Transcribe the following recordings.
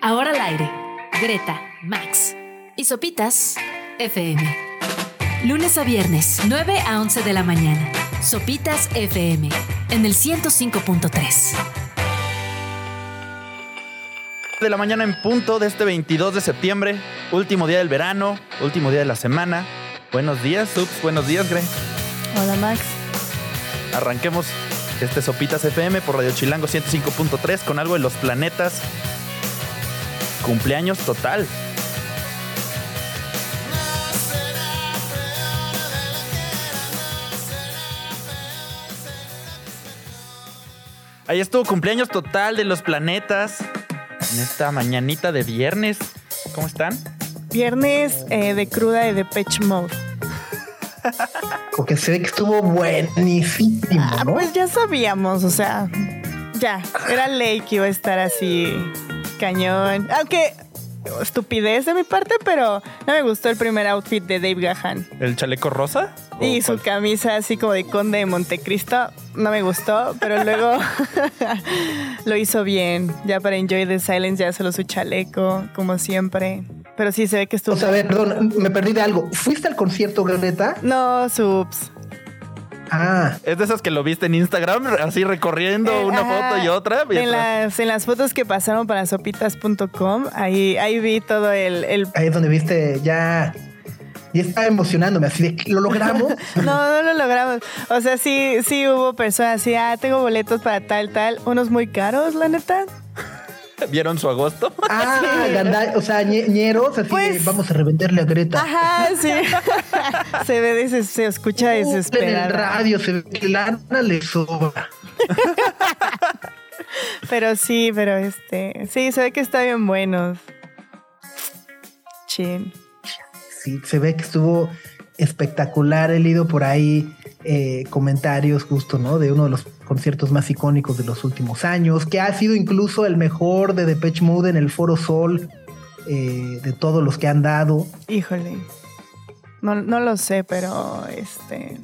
Ahora al aire. Greta, Max y Sopitas FM. Lunes a viernes, 9 a 11 de la mañana. Sopitas FM en el 105.3. De la mañana en punto de este 22 de septiembre, último día del verano, último día de la semana. Buenos días, Subs, buenos días, Gre. Hola Max. Arranquemos este Sopitas FM por Radio Chilango 105.3 con algo de los planetas. Cumpleaños total. Ahí estuvo cumpleaños total de los planetas. En esta mañanita de viernes. ¿Cómo están? Viernes eh, de cruda y de Pitch Mode. Porque se ve que estuvo buenísimo, Ah, ¿no? pues ya sabíamos, o sea, ya, era ley que iba a estar así cañón. Aunque estupidez de mi parte, pero no me gustó el primer outfit de Dave Gahan. ¿El chaleco rosa? Y ¿O su cuál? camisa así como de conde de Montecristo no me gustó, pero luego lo hizo bien. Ya para Enjoy the Silence ya solo su chaleco, como siempre. Pero sí se ve que estuvo... O sea, a ver, perdón, me perdí de algo. ¿Fuiste al concierto, Greta? no, subs. Ah, Es de esas que lo viste en Instagram, así recorriendo Eh, una ajá. foto y otra. y En las, en las fotos que pasaron para sopitas.com, ahí, ahí vi todo el, el- ahí es donde viste ya. Y estaba emocionándome, así de que lo logramos. No, no lo logramos. O sea, sí, sí hubo personas así, ah, tengo boletos para tal, tal. Unos muy caros, la neta. ¿Vieron su agosto? Ah, ganda- o sea, ñe- ñeros, así Pues- de, vamos a revenderle a Greta. Ajá, sí. se ve, deses- se escucha Uh, En el desesperada. radio se ve que lana le sobra. Pero sí, pero este, sí, se ve que está bien buenos. Chin. Sí, se ve que estuvo espectacular. He leído por ahí eh, comentarios justo, ¿no? De uno de los conciertos más icónicos de los últimos años, que ha sido incluso el mejor de Depeche Mode en el Foro Sol, eh, de todos los que han dado. Híjole. No, no lo sé, pero este.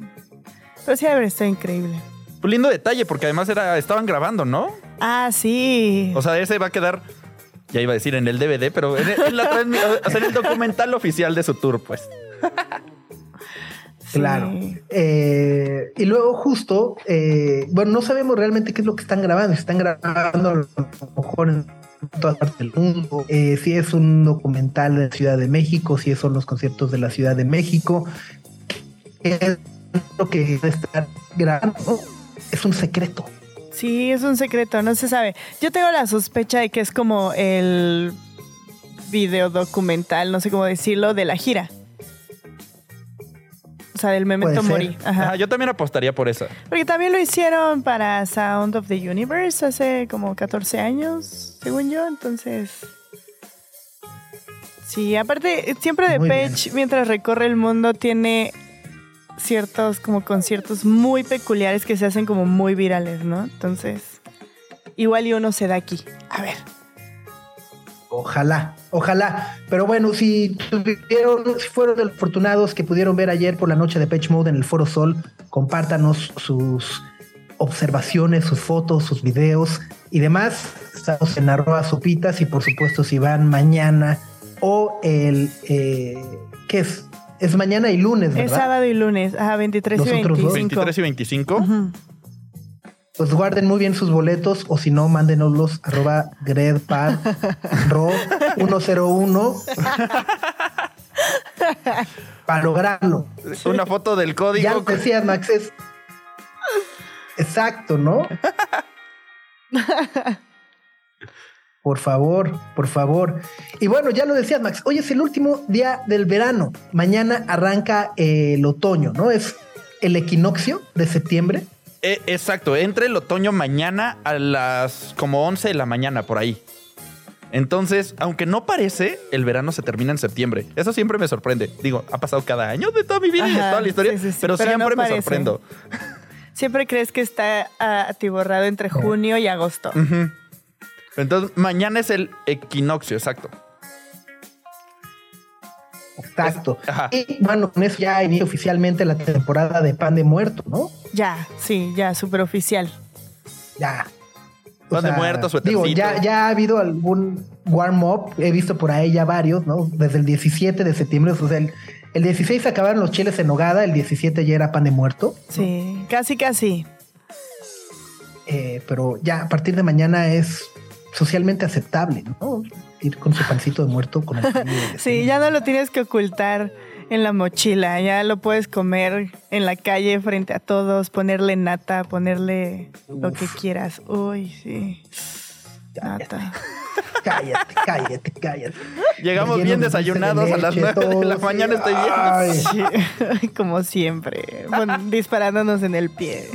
Pero sí, a ver, está increíble. Un lindo detalle, porque además era, estaban grabando, ¿no? Ah, sí. O sea, ese va a quedar, ya iba a decir en el DVD, pero en, en la transmi- o sea, en el documental oficial de su tour, pues. Sí. Claro. Eh, y luego justo, eh, bueno, no sabemos realmente qué es lo que están grabando. Si están grabando a lo mejor en todas partes del mundo. eh, si es un documental de la Ciudad de México, si son los conciertos de la Ciudad de México. ¿Qué es lo que estar grabando? Es un secreto. Sí, es un secreto, no se sabe. Yo tengo la sospecha de que es como el video documental, no sé cómo decirlo, de la gira. O sea, del Memento. Mori. Ajá. Ah, yo también apostaría por esa. Porque también lo hicieron para Sound of the Universe hace como 14 años, según yo, entonces... Sí, aparte, siempre de. Page, mientras recorre el mundo, tiene ciertos como conciertos muy peculiares que se hacen como muy virales, ¿no? Entonces, igual y uno se da aquí. A ver. Ojalá, ojalá. Pero bueno, si tuvieron, si fueron de los afortunados que pudieron ver ayer por la noche de Pitch Mode en el Foro Sol, compártanos sus observaciones, sus fotos, sus videos y demás. Estamos en arroba sopitas y por supuesto si van mañana o el eh, ¿qué es? Es mañana y lunes, Es ¿verdad? sábado y lunes, ajá, 23 y Los otros dos. 25. 23 y 25. Ujú. Pues guarden muy bien sus boletos o si no, mándenoslos arroba gredpad ro 101 para lograrlo. Una foto del Ya código. lo decías, Max, es exacto, ¿no? Por favor, por favor. Y bueno, ya lo decías, Max. Hoy es el último día del verano. Mañana arranca eh, el otoño, ¿no? Es el equinoccio de septiembre. Eh, exacto, entre el otoño mañana a las como 11 de la mañana, por ahí. Entonces, aunque no parece, el verano se termina en septiembre. Eso siempre me sorprende. Digo, ha pasado cada año de toda mi vida y de toda la historia, sí, sí, sí, pero, pero no siempre me sorprendo. Siempre crees que está ah, atiborrado entre junio y agosto. Entonces, mañana es el equinoccio, exacto. Exacto. Ajá. Y bueno, con eso ya inicia oficialmente la temporada de pan de muerto, ¿no? Ya, sí, ya, súper oficial. Ya. Pan de muerto, Digo, suétercito. ya, ya ha habido algún. warm up. He visto por ahí ya varios, ¿no? Desde el 17 de septiembre, o sea, el, el 16 acabaron los chiles en nogada, el 17 ya era pan de muerto. Sí, casi, casi. Eh, pero ya a partir de mañana es socialmente aceptable, ¿no? Ir con su pancito de muerto con el Sí, ya no lo tienes que ocultar en la mochila, ya lo puedes comer en la calle frente a todos, ponerle nata, ponerle lo que quieras. Uy, sí. Nata. Cállate, cállate, cállate. Llegamos bien desayunados a las 9 de la mañana, estoy bien. Sí, como siempre, bueno, disparándonos en el pie.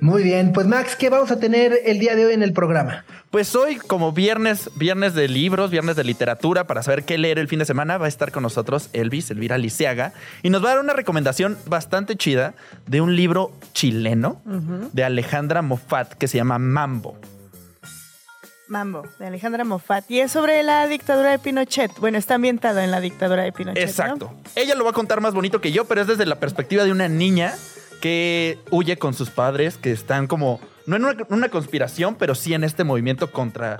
Muy bien, pues Max, ¿qué vamos a tener el día de hoy en el programa? Pues hoy, como viernes, viernes de libros, viernes de literatura, para saber qué leer el fin de semana, va a estar con nosotros Elvis, Elvira Liceaga, y nos va a dar una recomendación bastante chida de un libro chileno de Alejandra Moffat que se llama Mambo. Mambo, de Alejandra Moffat. Y es sobre la dictadura de Pinochet. Bueno, está ambientado en la dictadura de Pinochet. Exacto. Ella lo va a contar más bonito que yo, pero es desde la perspectiva de una niña que huye con sus padres, que están como, no en una, una conspiración, pero sí en este movimiento contra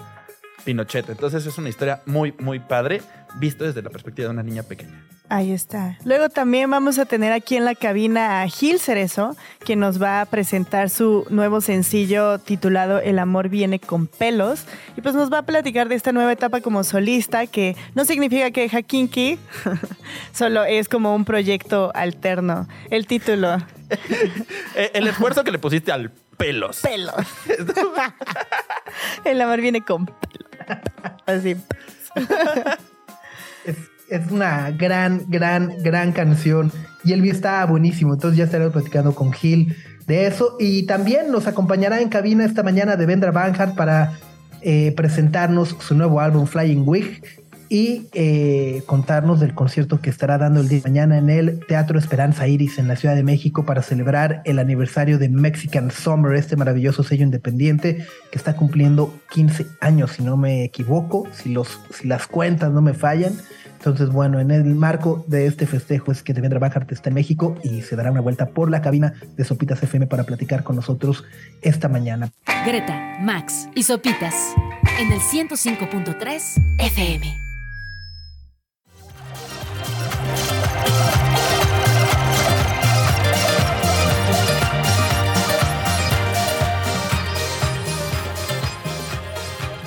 Pinochet. Entonces es una historia muy, muy padre, visto desde la perspectiva de una niña pequeña. Ahí está. Luego también vamos a tener aquí en la cabina a Gil Cerezo, que nos va a presentar su nuevo sencillo titulado El amor viene con pelos. Y pues nos va a platicar de esta nueva etapa como solista, que no significa que deja kinky, solo es como un proyecto alterno. El título. El esfuerzo que le pusiste al pelos. Pelos. El amor viene con pelos. Así. Es, es una gran, gran, gran canción. Y el video está buenísimo. Entonces ya estaremos platicando con Gil de eso. Y también nos acompañará en cabina esta mañana de Vendra Banhart para eh, presentarnos su nuevo álbum Flying Wig y eh, contarnos del concierto que estará dando el día de mañana en el Teatro Esperanza Iris en la Ciudad de México para celebrar el aniversario de Mexican Summer, este maravilloso sello independiente que está cumpliendo 15 años, si no me equivoco, si, los, si las cuentas no me fallan. Entonces, bueno, en el marco de este festejo es que Devendra Banhart está en México y se dará una vuelta por la cabina de Sopitas FM para platicar con nosotros esta mañana. Greta, Max y Sopitas en el 105.3 FM.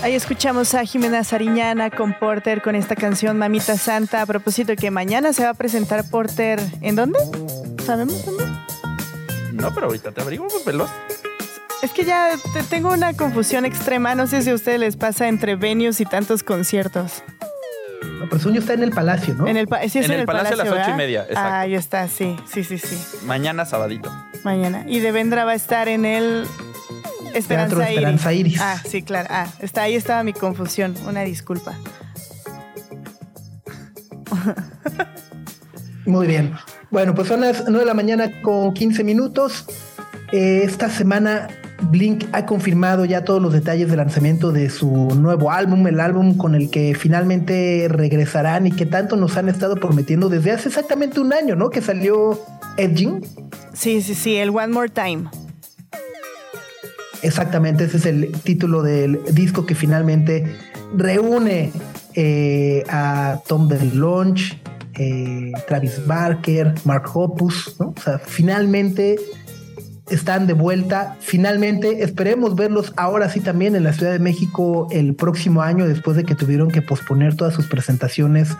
Ahí escuchamos a Jimena Sariñana con Porter con esta canción Mamita Santa. A propósito que mañana se va a presentar Porter. ¿En dónde? ¿Sabemos dónde? No, pero ahorita te averiguo, pues veloz. Es que ya te- tengo una confusión extrema. No sé si a ustedes les pasa entre venues y tantos conciertos. No, pero sueño está en el Palacio, ¿no? En el, pa- sí es En el Palacio a las ocho y media, exacto. Ah, ahí está, sí, sí, sí, sí. Mañana sabadito. Mañana. Y Devendra va a estar en el Esperanza, Teatro Esperanza Iris. Ah, sí, claro. Ah, está, ahí estaba mi confusión. Una disculpa. Muy bien. Bueno, pues son las 9 de la mañana con 15 minutos. Eh, esta semana Blink ha confirmado ya todos los detalles del lanzamiento de su nuevo álbum, el álbum con el que finalmente regresarán y que tanto nos han estado prometiendo desde hace exactamente un año, ¿no? Que salió Edging. Sí, sí, sí, el One More Time. Exactamente, ese es el título del disco que finalmente reúne eh, a Tom DeLonge, eh, Travis Barker, Mark Hoppus, ¿no? O sea, finalmente están de vuelta. Finalmente, esperemos verlos ahora sí también en la Ciudad de México el próximo año, después de que tuvieron que posponer todas sus presentaciones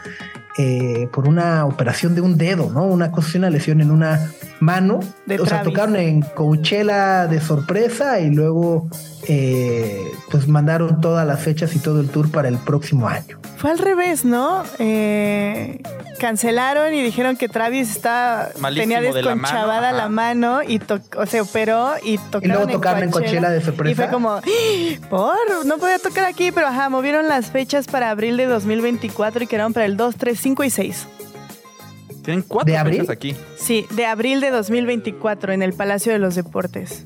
eh, por una operación de un dedo, ¿no? Una cosa, una lesión en una mano. De o sea, tocaron en Coachella de sorpresa y luego eh, pues mandaron todas las fechas y todo el tour para el próximo año. Fue al revés, ¿no? Eh, cancelaron y dijeron que Travis está, Malísimo tenía de la desconchavada mano, la mano y to- o se operó y tocaron Y luego tocaron en Coachella de sorpresa. Y fue como, "¡Ah! por, no podía tocar aquí, pero ajá, movieron las fechas para abril de 2024 y quedaron para el 2, 3, 5 y 6. Tienen cuatro ¿De abril? fechas aquí. Sí, de abril de 2024 en el Palacio de los Deportes.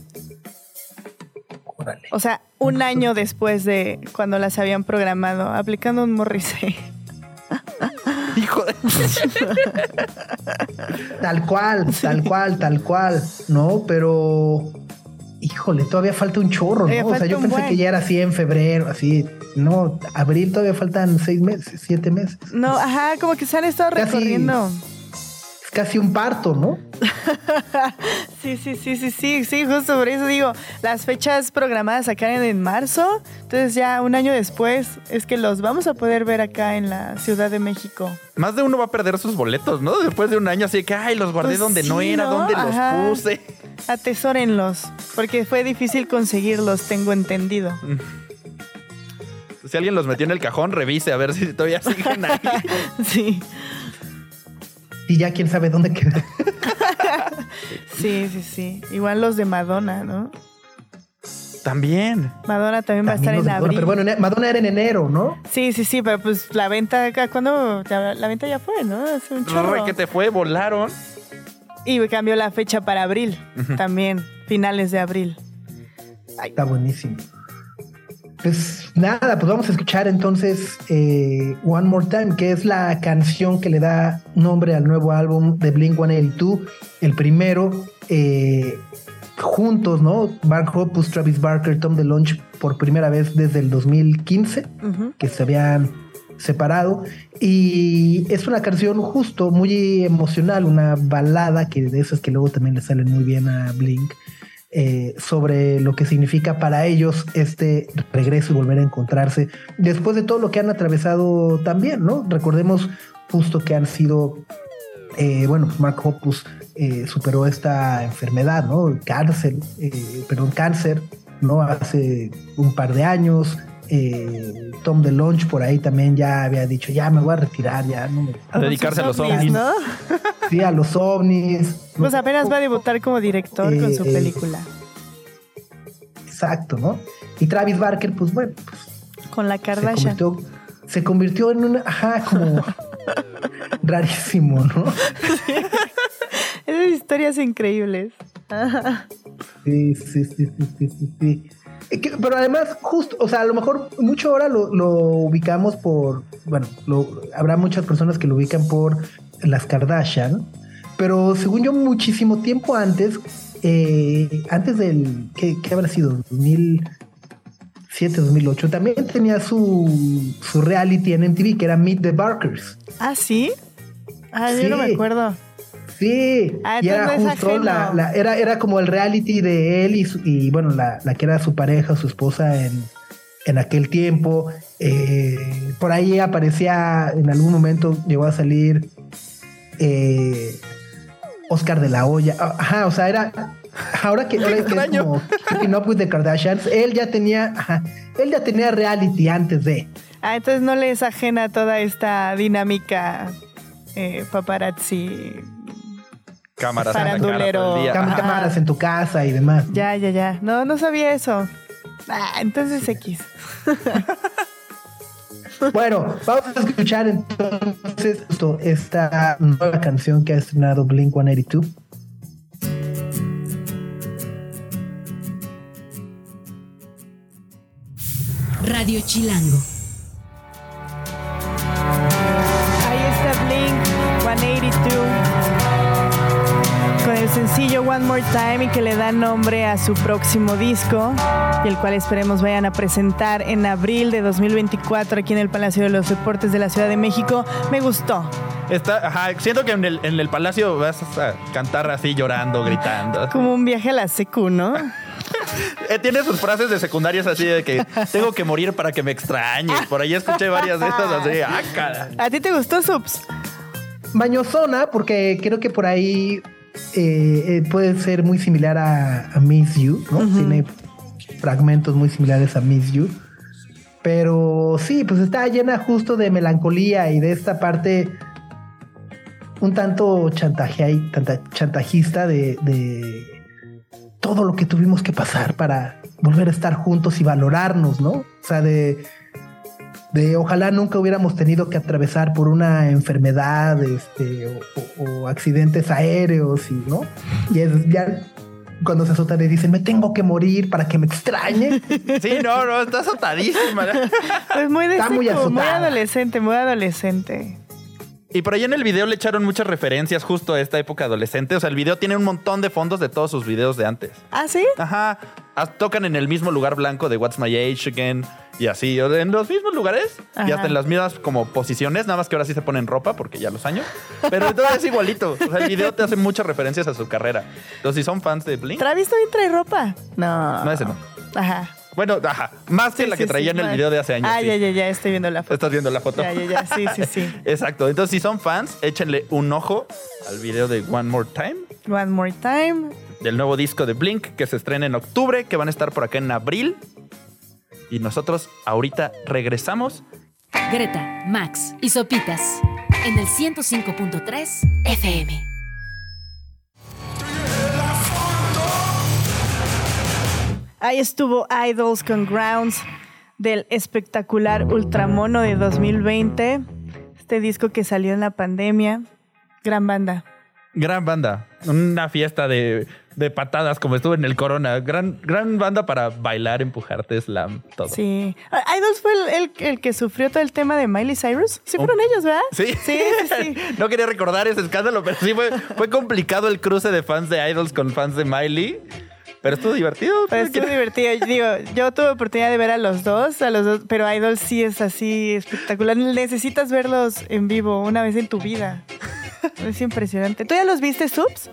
Órale. O sea, un año después de cuando las habían programado, aplicando un Morrissey. Hijo de... Tal cual, tal cual, tal cual, ¿no? Pero híjole, todavía falta un chorro, ¿no? O sea, yo pensé buen. que ya era así en febrero, así. No, abril todavía faltan seis meses, siete meses. No, ajá, como que se han estado recorriendo. Casi un parto, ¿no? Sí, sí, sí, sí, sí, sí, justo por eso digo, las fechas programadas acá en, en marzo, entonces ya un año después es que los vamos a poder ver acá en la Ciudad de México. Más de uno va a perder sus boletos, ¿no? Después de un año así que, ay, los guardé Pues donde no era, ¿no? donde Ajá. los puse. Atesórenlos, porque fue difícil conseguirlos, tengo entendido. Si alguien los metió en el cajón, revise a ver si todavía siguen ahí. Sí, Y ya quién sabe dónde queda. sí, sí, sí. Igual los de Madonna, ¿no? También. Madonna también va a estar en Madonna, abril. Pero bueno, en- Madonna era en enero, ¿no? Sí, sí, sí, pero pues la venta acá, ¿cuándo? La venta ya fue, ¿no? Hace un chorro. Que te fue, volaron. Y cambió la fecha para abril, también, finales de abril. Está buenísimo. Pues nada, pues vamos a escuchar entonces eh, One More Time, que es la canción que le da nombre al nuevo álbum de Blink 182, el primero, eh, juntos, ¿no? Mark Hoppus, Travis Barker, Tom DeLonge, por primera vez desde el 2015 Ujú. que se habían separado y es una canción justo muy emocional, una balada que de esas que luego también le salen muy bien a Blink eh, sobre lo que significa para ellos este regreso y volver a encontrarse después de todo lo que han atravesado también, ¿no? Recordemos justo que han sido, eh, bueno, pues Mark Hoppus eh, superó esta enfermedad, ¿no? Cáncer, eh, perdón, cáncer, ¿no? Hace un par de años. Eh, Tom DeLonge por ahí también ya había dicho, ya me voy a retirar, ya no me... A dedicarse a los ovnis. ¿no? Sí, a los ovnis. Pues apenas va a debutar como director con su Eh, eh, película. Exacto, ¿no? Y Travis Barker, pues bueno, pues, Con la se Kardashian. convirtió, se convirtió en una, ajá, como rarísimo, ¿no? Esas historias increíbles. Sí, sí, sí, sí, sí, sí, sí. Eh, Pero además, justo, o sea, a lo mejor mucho ahora lo, lo ubicamos por, bueno, lo- habrá muchas personas que lo ubican por las Kardashian, pero según yo, muchísimo tiempo antes, eh, antes del, ¿qué, qué habrá sido? 2007, 2008, también tenía su, su reality en MTV que era Meet the Barkers. ¿Ah, sí? Ah, yo no me Sí. acuerdo. Sí, Ah, y era justo la, era, era como el reality de él y, su- y bueno, la, la que era su pareja, su esposa en, en aquel tiempo. Eh, por ahí aparecía, en algún momento llegó a salir eh, Oscar de la Hoya. Ah, Ajá, o sea, era. Ahora que, ahora que es como Keeping Up with the Kardashians, él ya tenía, ajá, él ya tenía reality antes de. Ah, entonces no le es ajena toda esta dinámica eh, paparazzi. Cámaras en la cara Farandulero. todo el día. Cam- Ajá. cámaras en tu casa y demás. Ya, ya, ya. No, no sabía eso. Ah, entonces X. Bueno, vamos a escuchar entonces esto, esta nueva canción que ha estrenado Blink 182. Radio Chilango. Ahí está Blink 182 con el sencillo One More Time y que le da nombre a su próximo disco y el cual esperemos vayan a presentar en abril de 2024 aquí en el Palacio de los Deportes de la Ciudad de México. Me gustó. Está, ajá, siento que en el, en el palacio vas a cantar así llorando, gritando. Como un viaje a la secu, ¿no? Eh, tiene sus frases de secundarias así de que tengo que morir para que me extrañes. Por ahí escuché varias de estas así. ¡Ah, cara! ¿A ti te gustó, Subs? Bañozona, porque creo que por ahí eh, eh, puede ser muy similar a, a Miss You, ¿no? Tiene fragmentos muy similares a Miss You. Pero sí, pues está llena justo de melancolía y de esta parte un tanto chantaje, chantajista de, de todo lo que tuvimos que pasar para volver a estar juntos y valorarnos, ¿no? O sea, de, de ojalá nunca hubiéramos tenido que atravesar por una enfermedad este, o, o- o accidentes aéreos, y, ¿no? Y es ya cuando se azotan y dicen, me tengo que morir para que me extrañe. Sí, no, no, está azotadísima. Pues muy de Está muy adolescente, muy adolescente. Y por ahí en el video le echaron muchas referencias justo a esta época adolescente. O sea, el video tiene un montón de fondos de todos sus videos de antes. ¿Ah, sí? Ajá. Ah, Tocan en el mismo lugar blanco de What's My Age Again. Y así, en los mismos lugares. Y Ajá. hasta en las mismas como posiciones. Nada más que ahora sí se ponen ropa porque ya los años. Pero todo es igualito. O sea, el video te hace muchas referencias a su carrera. Entonces, si son fans de Blink, ¿Travis también trae ropa? No. no ese no. Ajá. Bueno, ajá. Más que Sí, la que sí, traía sí, en el video de hace años. Ah, sí. ya, ya, ya, estoy viendo la foto. Estás viendo la foto. Ya, ya, ya, sí, sí, sí. Exacto. Entonces, si son fans, échenle un ojo al video de One More Time, One more time. del nuevo disco de Blink, que se estrena en octubre, que van a estar por acá en abril. Y nosotros ahorita regresamos. Greta, Max y Sopitas en el 105.3 FM. Ahí estuvo Idols con Grounds del espectacular Ultramono de 2020. Este disco que salió en la pandemia. Gran banda. Gran banda. Una fiesta de, de patadas como estuvo en el Corona. Gran, gran banda para bailar, empujarte, slam, todo. Sí. Idols fue el, el- el que sufrió todo el tema de Miley Cyrus. Sí fueron ellos, ¿verdad? Sí. Sí, sí, sí. no quería recordar ese escándalo, pero sí fue, fue complicado el cruce de fans de Idols con fans de Miley. Pero estuvo divertido. Pero estuvo divertido. Yo Digo, yo tuve oportunidad de ver a los dos, a los dos, pero Idols sí es así espectacular. Necesitas verlos en vivo una vez en tu vida. Es impresionante. ¿Tú ya los viste, Subs?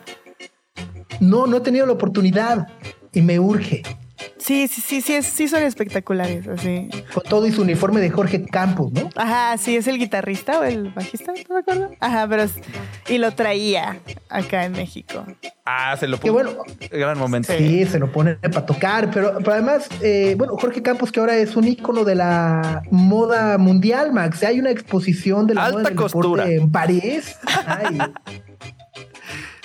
No, no he tenido la oportunidad y me urge. Sí, sí, sí, sí, es- sí son espectaculares, así. Con todo y su uniforme de Jorge Campos, ¿no? Ajá, sí, es el guitarrista o el bajista, ¿no me acuerdo? Ajá, pero es- y lo traía acá en México. Ah, se lo Qué puso. bueno. Gran momento. Sí, se lo pone para tocar, pero, pero además, eh, bueno, Jorge Campos que ahora es un ícono de la moda mundial, Max. Hay una exposición de la Alta moda del costura. deporte en París. Ay,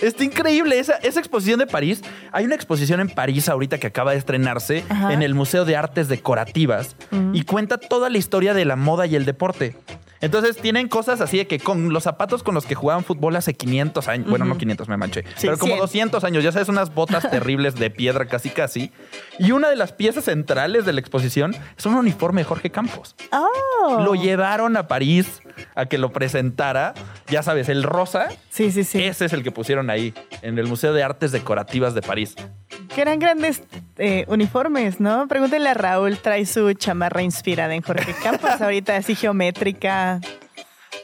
Está increíble esa, esa exposición de París. Hay una exposición en París ahorita que acaba de estrenarse Ajá. en el Museo de Artes Decorativas y cuenta toda la historia de la moda y el deporte. Entonces tienen cosas así de que con los zapatos con los que jugaban fútbol hace 500 años, bueno, no 500 me manché, Sí, pero como 100. 200 años, ya sabes, unas botas terribles de piedra casi casi. Y una de las piezas centrales de la exposición es un uniforme de Jorge Campos. ¡Oh! Lo llevaron a París a que lo presentara. Ya sabes, el rosa Sí, sí, sí. ese es el que pusieron ahí, en el Museo de Artes Decorativas de París. Que eran grandes eh, uniformes, ¿no? Pregúntenle a Raúl, trae su chamarra inspirada en Jorge Campos, ahorita así geométrica.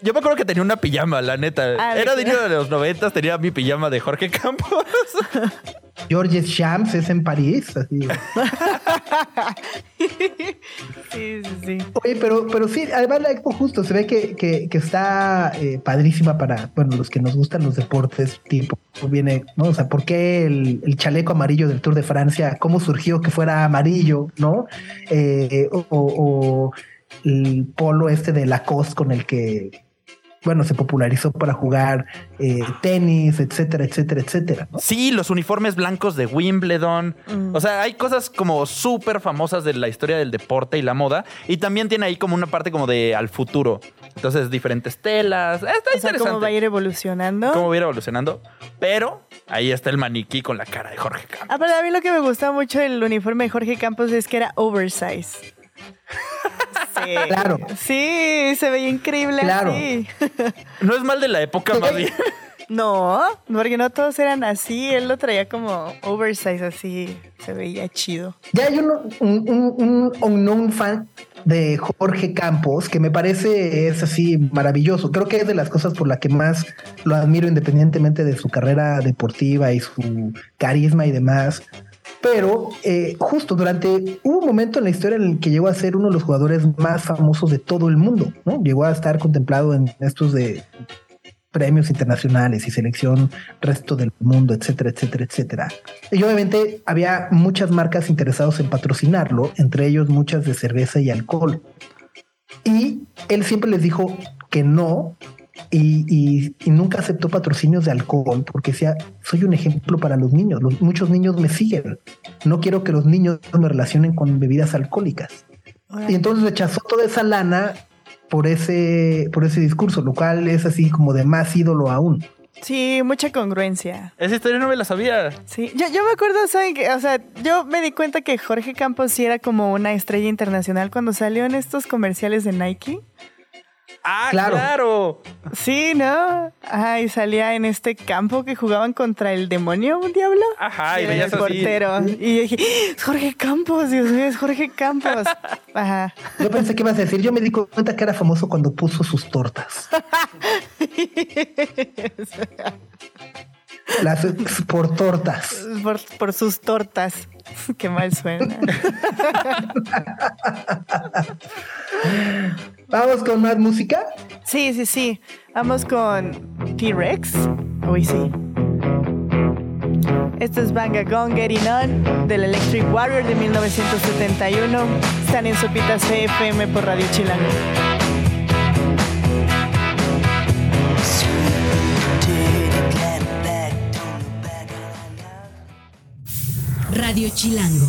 Yo me acuerdo que tenía una pijama, la neta. Ah, ¿de Era de de los noventas, tenía mi pijama de Jorge Campos. Georges Shams es en París. Así. Sí, sí, sí. Oye, pero, pero sí, además la expo justo se ve que, que, que está eh, padrísima para, bueno, los que nos gustan los deportes, tipo, viene, ¿no? O sea, ¿por qué el, el chaleco amarillo del Tour de Francia? ¿Cómo surgió que fuera amarillo, no? Eh, o, o- o el polo este de Lacoste con el que, bueno, se popularizó para jugar eh, tenis, etcétera, etcétera, etcétera, ¿no? Sí, los uniformes blancos de Wimbledon. Mm. O sea, hay cosas como súper famosas de la historia del deporte y la moda. Y también tiene ahí como una parte como de al futuro. Entonces, diferentes telas. Está O sea, interesante. cómo va a ir evolucionando. Cómo va a ir evolucionando. Pero ahí está el maniquí con la cara de Jorge Campos. Ah, pero a mí lo que me gustaba mucho del uniforme de Jorge Campos es que era oversize. Sí. Claro. Sí, se veía increíble Claro. así. No es mal de la época, más bien. No, porque no todos eran así. Él lo traía como oversize así. Se veía chido. Ya hay uno- un, un, un unknown fan de Jorge Campos que me parece es así maravilloso. Creo que es de las cosas por las que más lo admiro independientemente de su carrera deportiva y su carisma y demás. Pero eh, justo durante un momento en la historia en el que llegó a ser uno de los jugadores más famosos de todo el mundo, ¿no? Llegó a estar contemplado en estos de premios internacionales y selección resto del mundo, etcétera, etcétera, etcétera. Y obviamente había muchas marcas interesadas en patrocinarlo, entre ellos muchas de cerveza y alcohol. Y él siempre les dijo que no y, y- y nunca aceptó patrocinios de alcohol porque decía, soy un ejemplo para los niños, los- muchos niños me siguen, no quiero que los niños me relacionen con bebidas alcohólicas. Y entonces rechazó toda esa lana por ese, por ese discurso, lo cual es así como de más ídolo aún. Sí, mucha congruencia. Esa historia no me la sabía. Sí, yo, yo me acuerdo, ¿saben qué? O sea, yo me di cuenta que Jorge Campos sí era como una estrella internacional cuando salió en estos comerciales de Nike. Ah, claro. Sí, ¿no? Ajá, y salía en este campo que jugaban contra el demonio, un diablo. Ajá, y veías el así. portero. Y yo dije, es Jorge Campos, Dios mío, es Jorge Campos. Ajá. Yo pensé que ibas a decir, yo me di cuenta que era famoso cuando puso sus tortas. Las por tortas. Por, por sus tortas. Qué mal suena. Vamos con más música. Sí, sí, sí. Vamos con T-Rex. Uy, sí. Esto es Banga Gone Getting On del Electric Warrior de 1971. Están en Sopitas FM por Radio Chilango. Radio Chilango.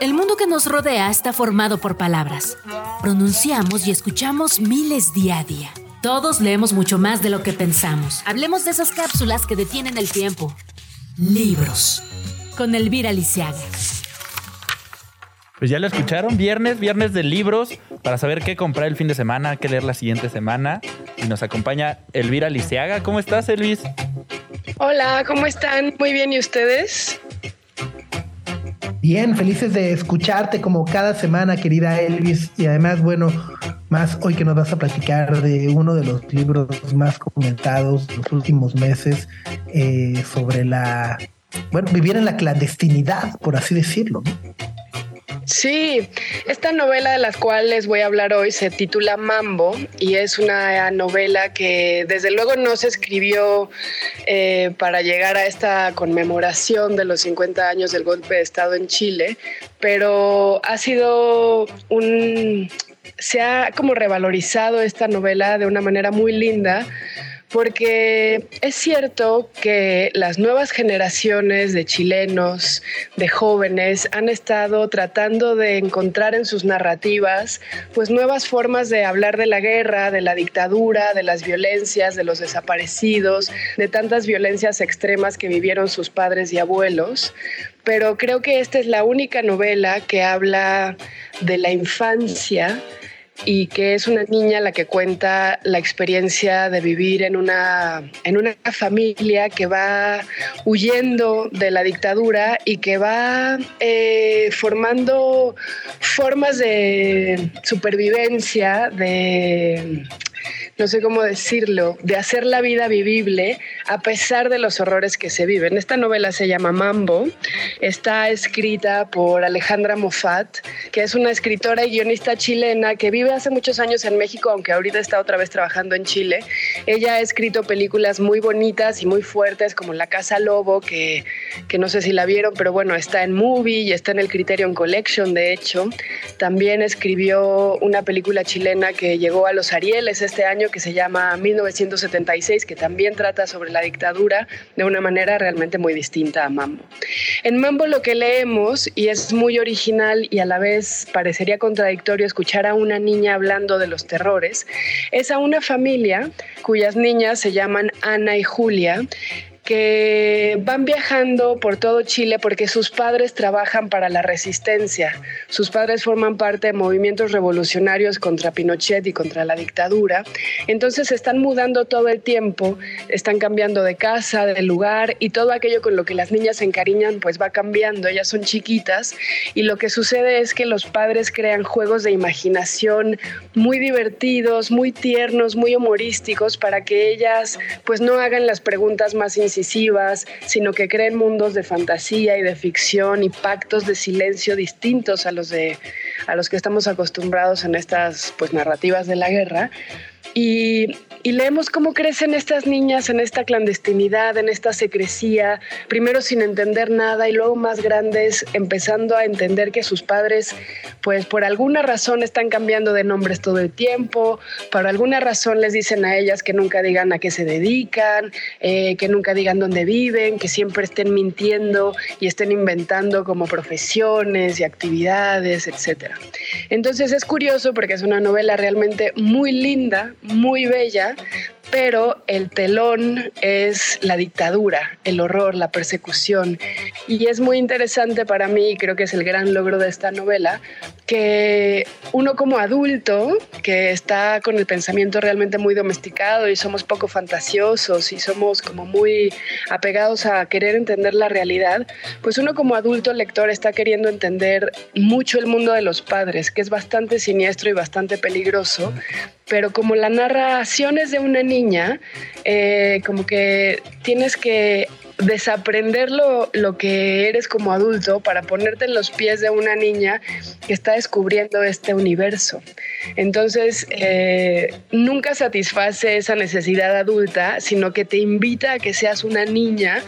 El mundo que nos rodea está formado por palabras. Pronunciamos y escuchamos miles día a día. Todos leemos mucho más de lo que pensamos. Hablemos de esas cápsulas que detienen el tiempo. Libros. Con Elvira Lisiaga. Pues ya lo escucharon, viernes, viernes de libros, para saber qué comprar el fin de semana, qué leer la siguiente semana. Y nos acompaña Elvira Liceaga. ¿Cómo estás, Elvis? Hola, ¿cómo están? Muy bien, ¿y ustedes? Bien, felices de escucharte como cada semana, querida Elvis. Y además, bueno, más hoy que nos vas a platicar de uno de los libros más comentados de los últimos meses eh, sobre la, bueno, vivir en la clandestinidad, por así decirlo. Sí, esta novela de la cual les voy a hablar hoy se titula Mambo y es una novela que desde luego no se escribió eh, para llegar a esta conmemoración de los 50 años del golpe de Estado en Chile, pero ha sido un... se ha como revalorizado esta novela de una manera muy linda porque es cierto que las nuevas generaciones de chilenos, de jóvenes, han estado tratando de encontrar en sus narrativas pues nuevas formas de hablar de la guerra, de la dictadura, de las violencias, de los desaparecidos, de tantas violencias extremas que vivieron sus padres y abuelos. Pero creo que esta es la única novela que habla de la infancia y que es una niña la que cuenta la experiencia de vivir en una, en una familia que va huyendo de la dictadura y que va eh, formando formas de supervivencia, de no sé cómo decirlo, de hacer la vida vivible a pesar de los horrores que se viven. Esta novela se llama Mambo, está escrita por Alejandra Moffat, que es una escritora y guionista chilena que vive hace muchos años en México, aunque ahorita está otra vez trabajando en Chile. Ella ha escrito películas muy bonitas y muy fuertes como La Casa Lobo, que, que no sé si la vieron, pero bueno, está en Movie y está en el Criterion Collection, de hecho. También escribió una película chilena que llegó a los Arieles este año que se llama 1976, que también trata sobre la dictadura de una manera realmente muy distinta a Mambo. En Mambo lo que leemos, y es muy original y a la vez parecería contradictorio escuchar a una niña hablando de los terrores, es a una familia cuyas niñas se llaman Ana y Julia, que van viajando por todo Chile porque sus padres trabajan para la resistencia. Sus padres forman parte de movimientos revolucionarios contra Pinochet y contra la dictadura. Entonces se están mudando todo el tiempo, están cambiando de casa, de lugar y todo aquello con lo que las niñas se encariñan pues va cambiando. Ellas son chiquitas y lo que sucede es que los padres crean juegos de imaginación muy divertidos, muy tiernos, muy humorísticos para que ellas pues no hagan las preguntas más sino que creen mundos de fantasía y de ficción y pactos de silencio distintos a los de a los que estamos acostumbrados en estas pues narrativas de la guerra. Y, y, leemos cómo crecen estas niñas en esta clandestinidad, en esta secrecía, primero sin entender nada y luego más grandes empezando a entender que sus padres, pues por alguna razón están cambiando de nombres todo el tiempo, por alguna razón les dicen a ellas que nunca digan a qué se dedican, eh, que nunca digan dónde viven, que siempre estén mintiendo y estén inventando como profesiones y actividades, etc. Entonces es curioso porque es una novela realmente muy linda, muy bella, pero el telón es la dictadura, el horror, la persecución. Y es muy interesante para mí, y creo que es el gran logro de esta novela, que uno como adulto que está con el pensamiento realmente muy domesticado y somos poco fantasiosos y somos como muy apegados a querer entender la realidad, pues uno como adulto lector está queriendo entender mucho el mundo de los padres, que es bastante siniestro y bastante peligroso, pero como la narración es de una niña, eh, como que tienes que desaprender lo, que eres como adulto para ponerte en los pies de una niña que está descubriendo este universo. Entonces, eh, nunca satisface esa necesidad adulta, sino que te invita a que seas una niña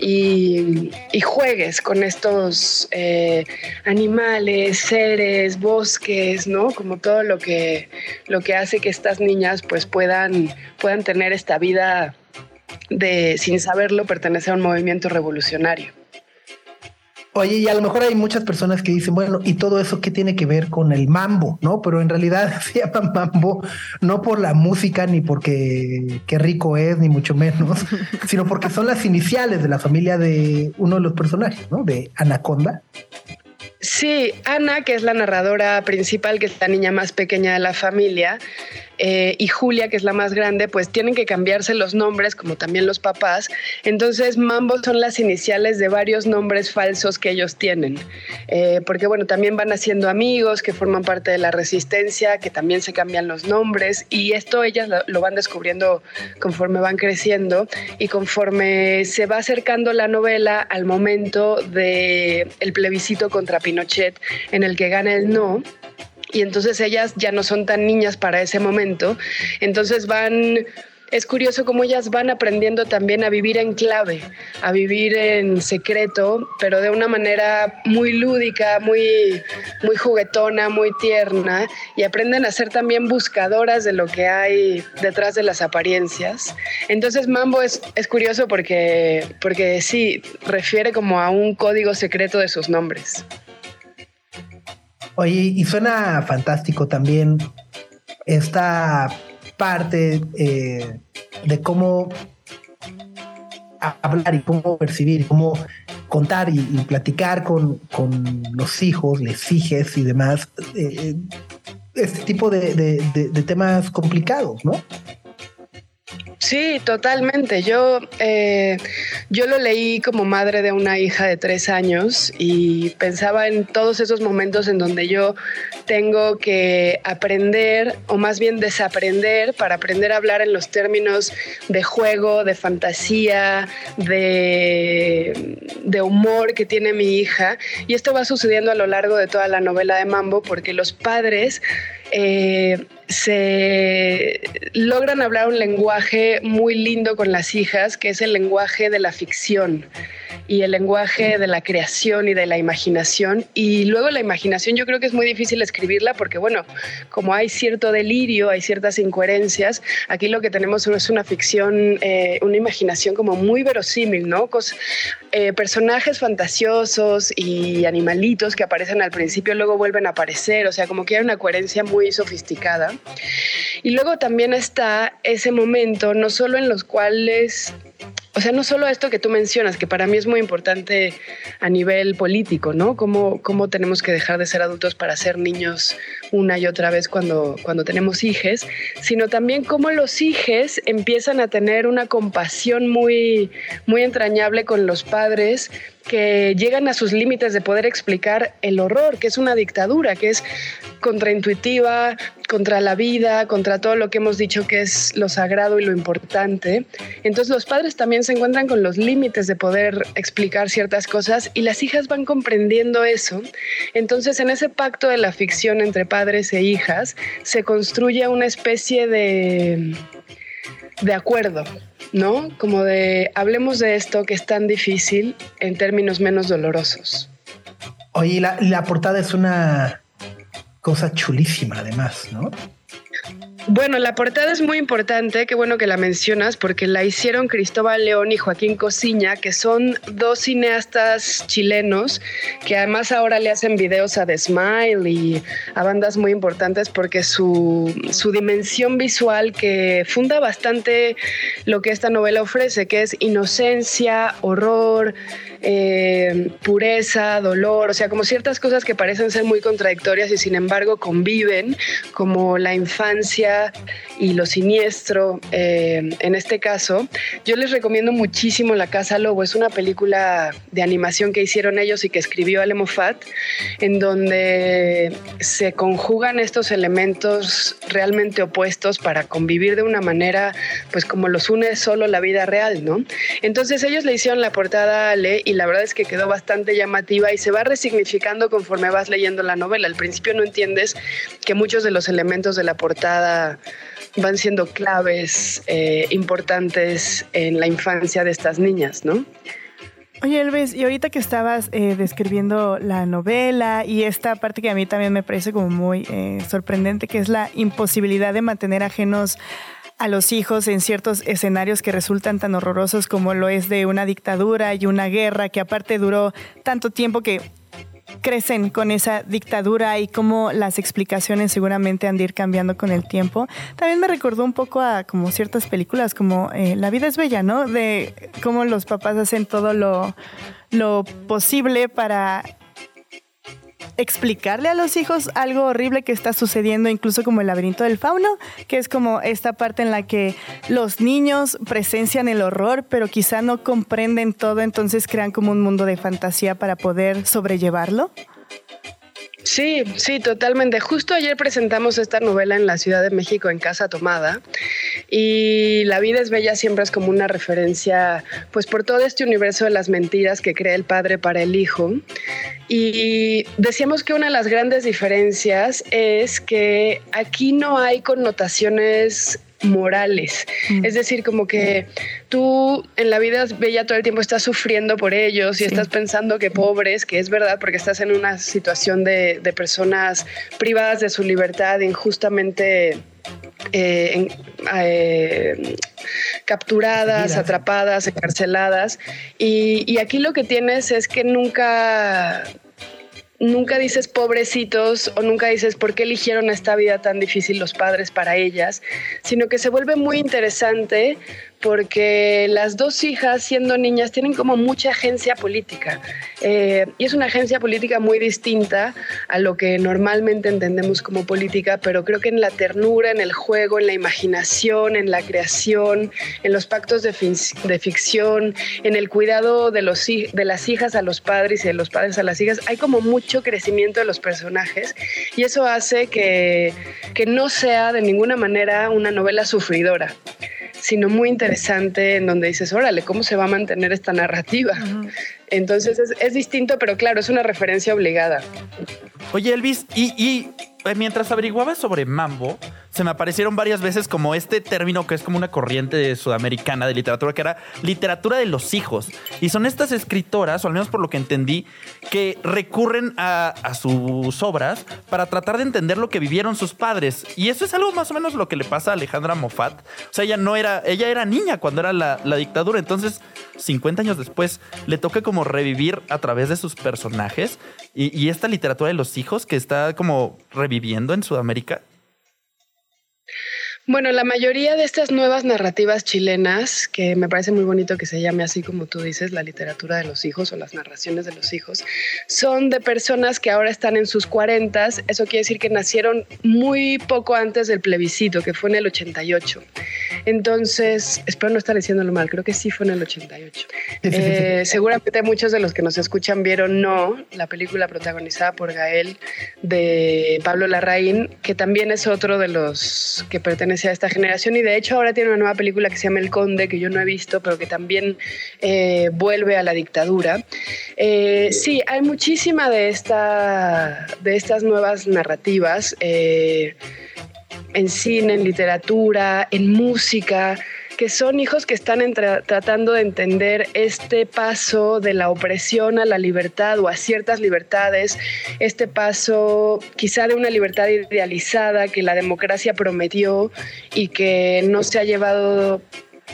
y, juegues con estos eh, animales, seres, bosques, ¿no? Como todo lo que, lo que hace que estas niñas pues puedan, puedan tener esta vida de, sin saberlo, pertenece a un movimiento revolucionario. Oye, y a lo mejor hay muchas personas que dicen, bueno, ¿y todo eso qué tiene que ver con el mambo? ¿No? Pero en realidad se llama mambo no por la música, ni porque qué rico es, ni mucho menos, sino porque son las iniciales de la familia de uno de los personajes, ¿no? De Anaconda. Sí, Ana, que es la narradora principal, que es la niña más pequeña de la familia, eh, y Julia, que es la más grande, pues tienen que cambiarse los nombres, como también los papás. Entonces, Mambo son las iniciales de varios nombres falsos que ellos tienen. Eh, porque, bueno, también van haciendo amigos que forman parte de la resistencia, que también se cambian los nombres. Y esto ellas lo, van descubriendo conforme van creciendo y conforme se va acercando la novela al momento del el plebiscito contra Pinochet, en el que gana el no y entonces ellas ya no son tan niñas para ese momento, entonces van es curioso cómo ellas van aprendiendo también a vivir en clave, a vivir en secreto, pero de una manera muy lúdica, muy, muy juguetona, muy tierna, y aprenden a ser también buscadoras de lo que hay detrás de las apariencias. Entonces Mambo es, es curioso porque, porque sí, refiere como a un código secreto de sus nombres. Oye, y suena fantástico también esta parte eh, de cómo hablar y cómo percibir, cómo contar y, platicar con, los hijos, les hijes y demás, eh, este tipo de, temas complicados, ¿no? Sí, totalmente. Yo, eh, yo lo leí como madre de una hija de tres años y pensaba en todos esos momentos en donde yo tengo que aprender o más bien desaprender para aprender a hablar en los términos de juego, de fantasía, de, de humor que tiene mi hija. Y esto va sucediendo a lo largo de toda la novela de Mambo porque los padres eh, se logran hablar un lenguaje muy lindo con las hijas, que es el lenguaje de la ficción y el lenguaje de la creación y de la imaginación. Y luego la imaginación yo creo que es muy difícil escribirla porque, bueno, como hay cierto delirio, hay ciertas incoherencias, aquí lo que tenemos es una ficción, eh, una imaginación como muy verosímil, ¿no? Eh, personajes fantasiosos y animalitos que aparecen al principio luego vuelven a aparecer, o sea, como que hay una coherencia muy sofisticada. Y luego también está ese momento, no solo en los cuales o sea, no solo esto que tú mencionas, que para mí es muy importante a nivel político, ¿no? Cómo, cómo tenemos que dejar de ser adultos para ser niños una y otra vez cuando, cuando tenemos hijos, sino también cómo los hijos empiezan a tener una compasión muy, muy entrañable con los padres que llegan a sus límites de poder explicar el horror, que es una dictadura, que es contraintuitiva, contra la vida, contra todo lo que hemos dicho que es lo sagrado y lo importante. Entonces los padres también se encuentran con los límites de poder explicar ciertas cosas y las hijas van comprendiendo eso. Entonces en ese pacto de la ficción entre padres e hijas se construye una especie de, de acuerdo, ¿no? Como de hablemos de esto que es tan difícil en términos menos dolorosos. Oye, la, la portada es una cosa chulísima además, ¿no? Bueno, la portada es muy importante, qué bueno que la mencionas, porque la hicieron Cristóbal León y Joaquín Cosiña, que son dos cineastas chilenos que además ahora le hacen videos a The Smile y a bandas muy importantes porque su, su dimensión visual que funda bastante lo que esta novela ofrece, que es inocencia, horror, eh, pureza, dolor, o sea, como ciertas cosas que parecen ser muy contradictorias y sin embargo conviven, como la infancia y lo siniestro eh, en este caso. Yo les recomiendo muchísimo La Casa Lobo, es una película de animación que hicieron ellos y que escribió Ale Moffat, en donde se conjugan estos elementos realmente opuestos para convivir de una manera, pues como los une solo la vida real, ¿no? Entonces ellos le hicieron la portada a la verdad es que quedó bastante llamativa y se va resignificando conforme vas leyendo la novela. Al principio no entiendes que muchos de los elementos de la portada van siendo claves eh, importantes en la infancia de estas niñas, ¿no? Oye, Elvis, y ahorita que estabas eh, describiendo la novela y esta parte que a mí también me parece como muy eh, sorprendente, que es la imposibilidad de mantener ajenos a los hijos en ciertos escenarios que resultan tan horrorosos como lo es de una dictadura y una guerra que aparte duró tanto tiempo que crecen con esa dictadura y cómo las explicaciones seguramente han de ir cambiando con el tiempo. También me recordó un poco a como ciertas películas como eh, La vida es bella, ¿no? De cómo los papás hacen todo lo, lo posible para explicarle a los hijos algo horrible que está sucediendo, incluso como el laberinto del fauno, que es como esta parte en la que los niños presencian el horror, pero quizá no comprenden todo, entonces crean como un mundo de fantasía para poder sobrellevarlo. Sí, sí, totalmente. Justo ayer presentamos esta novela en la Ciudad de México en Casa Tomada y La vida es bella siempre es como una referencia pues por todo este universo de las mentiras que crea el padre para el hijo. Y decíamos que una de las grandes diferencias es que aquí no hay connotaciones morales. Mm. Es decir, como que tú en la vida bella todo el tiempo estás sufriendo por ellos y estás pensando que pobres, que es verdad porque estás en una situación de, personas privadas de su libertad injustamente eh, eh, capturadas, atrapadas, encarceladas. y, aquí lo que tienes es que nunca nunca dices pobrecitos o nunca dices por qué eligieron esta vida tan difícil los padres para ellas, sino que se vuelve muy interesante porque las dos hijas, siendo niñas, tienen como mucha agencia política. Eh, y es una agencia política muy distinta a lo que normalmente entendemos como política, pero creo que en la ternura, en el juego, en la imaginación, en la creación, en los pactos de, ficción, en el cuidado de, las hijas a los padres y de los padres a las hijas, hay como mucho crecimiento de los personajes y eso hace que no sea de ninguna manera una novela sufridora sino muy interesante en donde dices, órale, ¿cómo se va a mantener esta narrativa? Entonces es, distinto, pero claro, es una referencia obligada. Oye, Elvis, y, eh, mientras averiguaba sobre Mambo, se me aparecieron varias veces como este término que es como una corriente sudamericana de literatura, que era literatura de los hijos. Y son estas escritoras, o al menos por lo que entendí, que recurren a, sus obras para tratar de entender lo que vivieron sus padres. Y eso es algo más o menos lo que le pasa a Alejandra Moffat. O sea, ella no era, ella era niña cuando era la, la dictadura. Entonces, 50 años después, le toca como revivir a través de sus personajes y, y esta literatura de los hijos que está como reviviendo en Sudamérica. Bueno, la mayoría de estas nuevas narrativas chilenas, que me parece muy bonito que se llame así como tú dices, la literatura de los hijos o las narraciones de los hijos, son de personas que ahora están en sus cuarentas. Eso quiere decir que nacieron muy poco antes del plebiscito, que fue en el 88. Entonces, espero no estar diciéndolo mal, creo que sí fue en el 88. Eh, seguramente muchos de los que nos escuchan vieron No, la película protagonizada por Gael de Pablo Larraín, que también es otro de los que pertenece a esta generación y de hecho ahora tiene una nueva película que se llama El Conde, que yo no he visto, pero que también eh, vuelve a la dictadura. Eh, sí, hay muchísima de, esta, de estas nuevas narrativas eh, en cine, en literatura, en música que son hijos que están tratando de entender este paso de la opresión a la libertad o a ciertas libertades, este paso quizá de una libertad idealizada que la democracia prometió y que no se ha llevado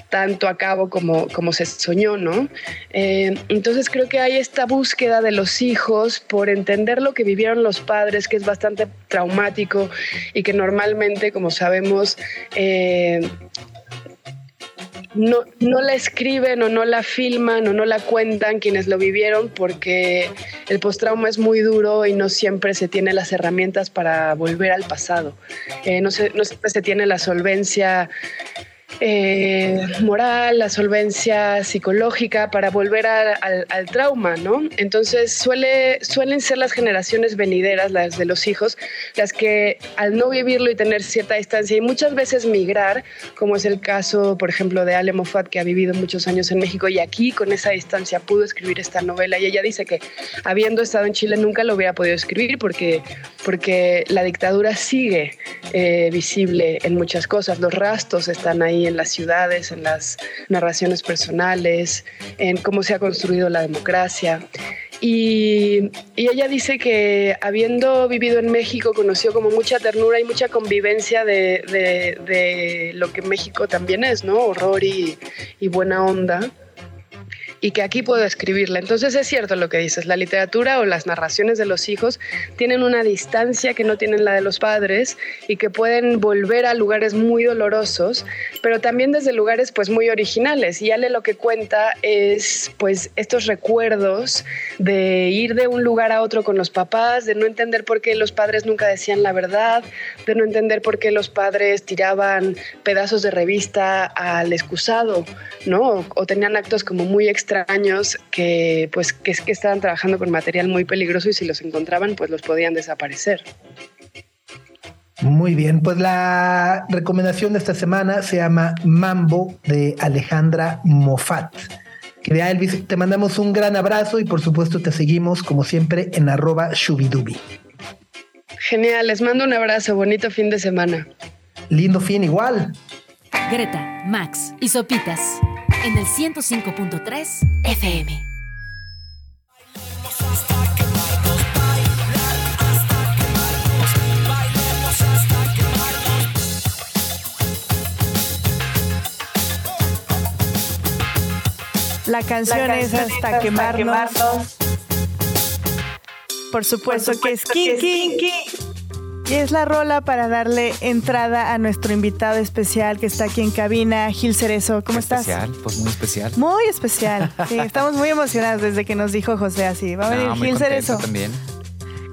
tanto a cabo como, como se soñó, ¿no? Eh, entonces creo que hay esta búsqueda de los hijos por entender lo que vivieron los padres, que es bastante traumático y que normalmente, como sabemos, eh, no, no la escriben o no la filman o no la cuentan quienes lo vivieron porque el postrauma es muy duro y no siempre se tiene las herramientas para volver al pasado. Eh, no, no siempre se tiene la solvencia eh, moral, la solvencia psicológica para volver al, trauma, ¿no? Entonces suele, suelen ser las generaciones venideras, las de los hijos, las que al no vivirlo y tener cierta distancia y muchas veces migrar, como es el caso, por ejemplo, de Ale Moffat, que ha vivido muchos años en México y aquí con esa distancia pudo escribir esta novela y ella dice que habiendo estado en Chile nunca lo hubiera podido escribir porque, porque la dictadura sigue eh, visible en muchas cosas, los rastros están ahí en las ciudades, en las narraciones personales, en cómo se ha construido la democracia. Y, ella dice que habiendo vivido en México conoció como mucha ternura y mucha convivencia de, lo que México también es, ¿no? Horror y, y buena onda y que aquí puedo escribirla. Entonces es cierto lo que dices, la literatura o las narraciones de los hijos tienen una distancia que no tienen la de los padres y que pueden volver a lugares muy dolorosos, pero también desde lugares pues muy originales. Y Ale lo que cuenta es pues estos recuerdos de ir de un lugar a otro con los papás, de no entender por qué los padres nunca decían la verdad, de no entender por qué los padres tiraban pedazos de revista al excusado, ¿no? O, tenían actos como muy extraños años que, pues, que, que estaban trabajando con material muy peligroso y si los encontraban, pues los podían desaparecer. Muy bien, pues la recomendación de esta semana se llama Mambo de Alejandra Moffat. Querida Elvis, te mandamos un gran abrazo y por supuesto te seguimos como siempre en arroba shubidubi. Genial, les mando un abrazo, bonito fin de semana. Lindo fin igual. Greta, Max y Sopitas en el 105.3 FM. La canción, La canción es hasta, quemarnos. Por supuesto, que es Kinky. Y es la rola para darle entrada a nuestro invitado especial que está aquí en cabina, Gil Cerezo. ¿Cómo estás? Especial, pues muy especial. Muy especial. Sí, estamos muy emocionados desde que nos dijo José así. Va a venir Gil Cerezo. también.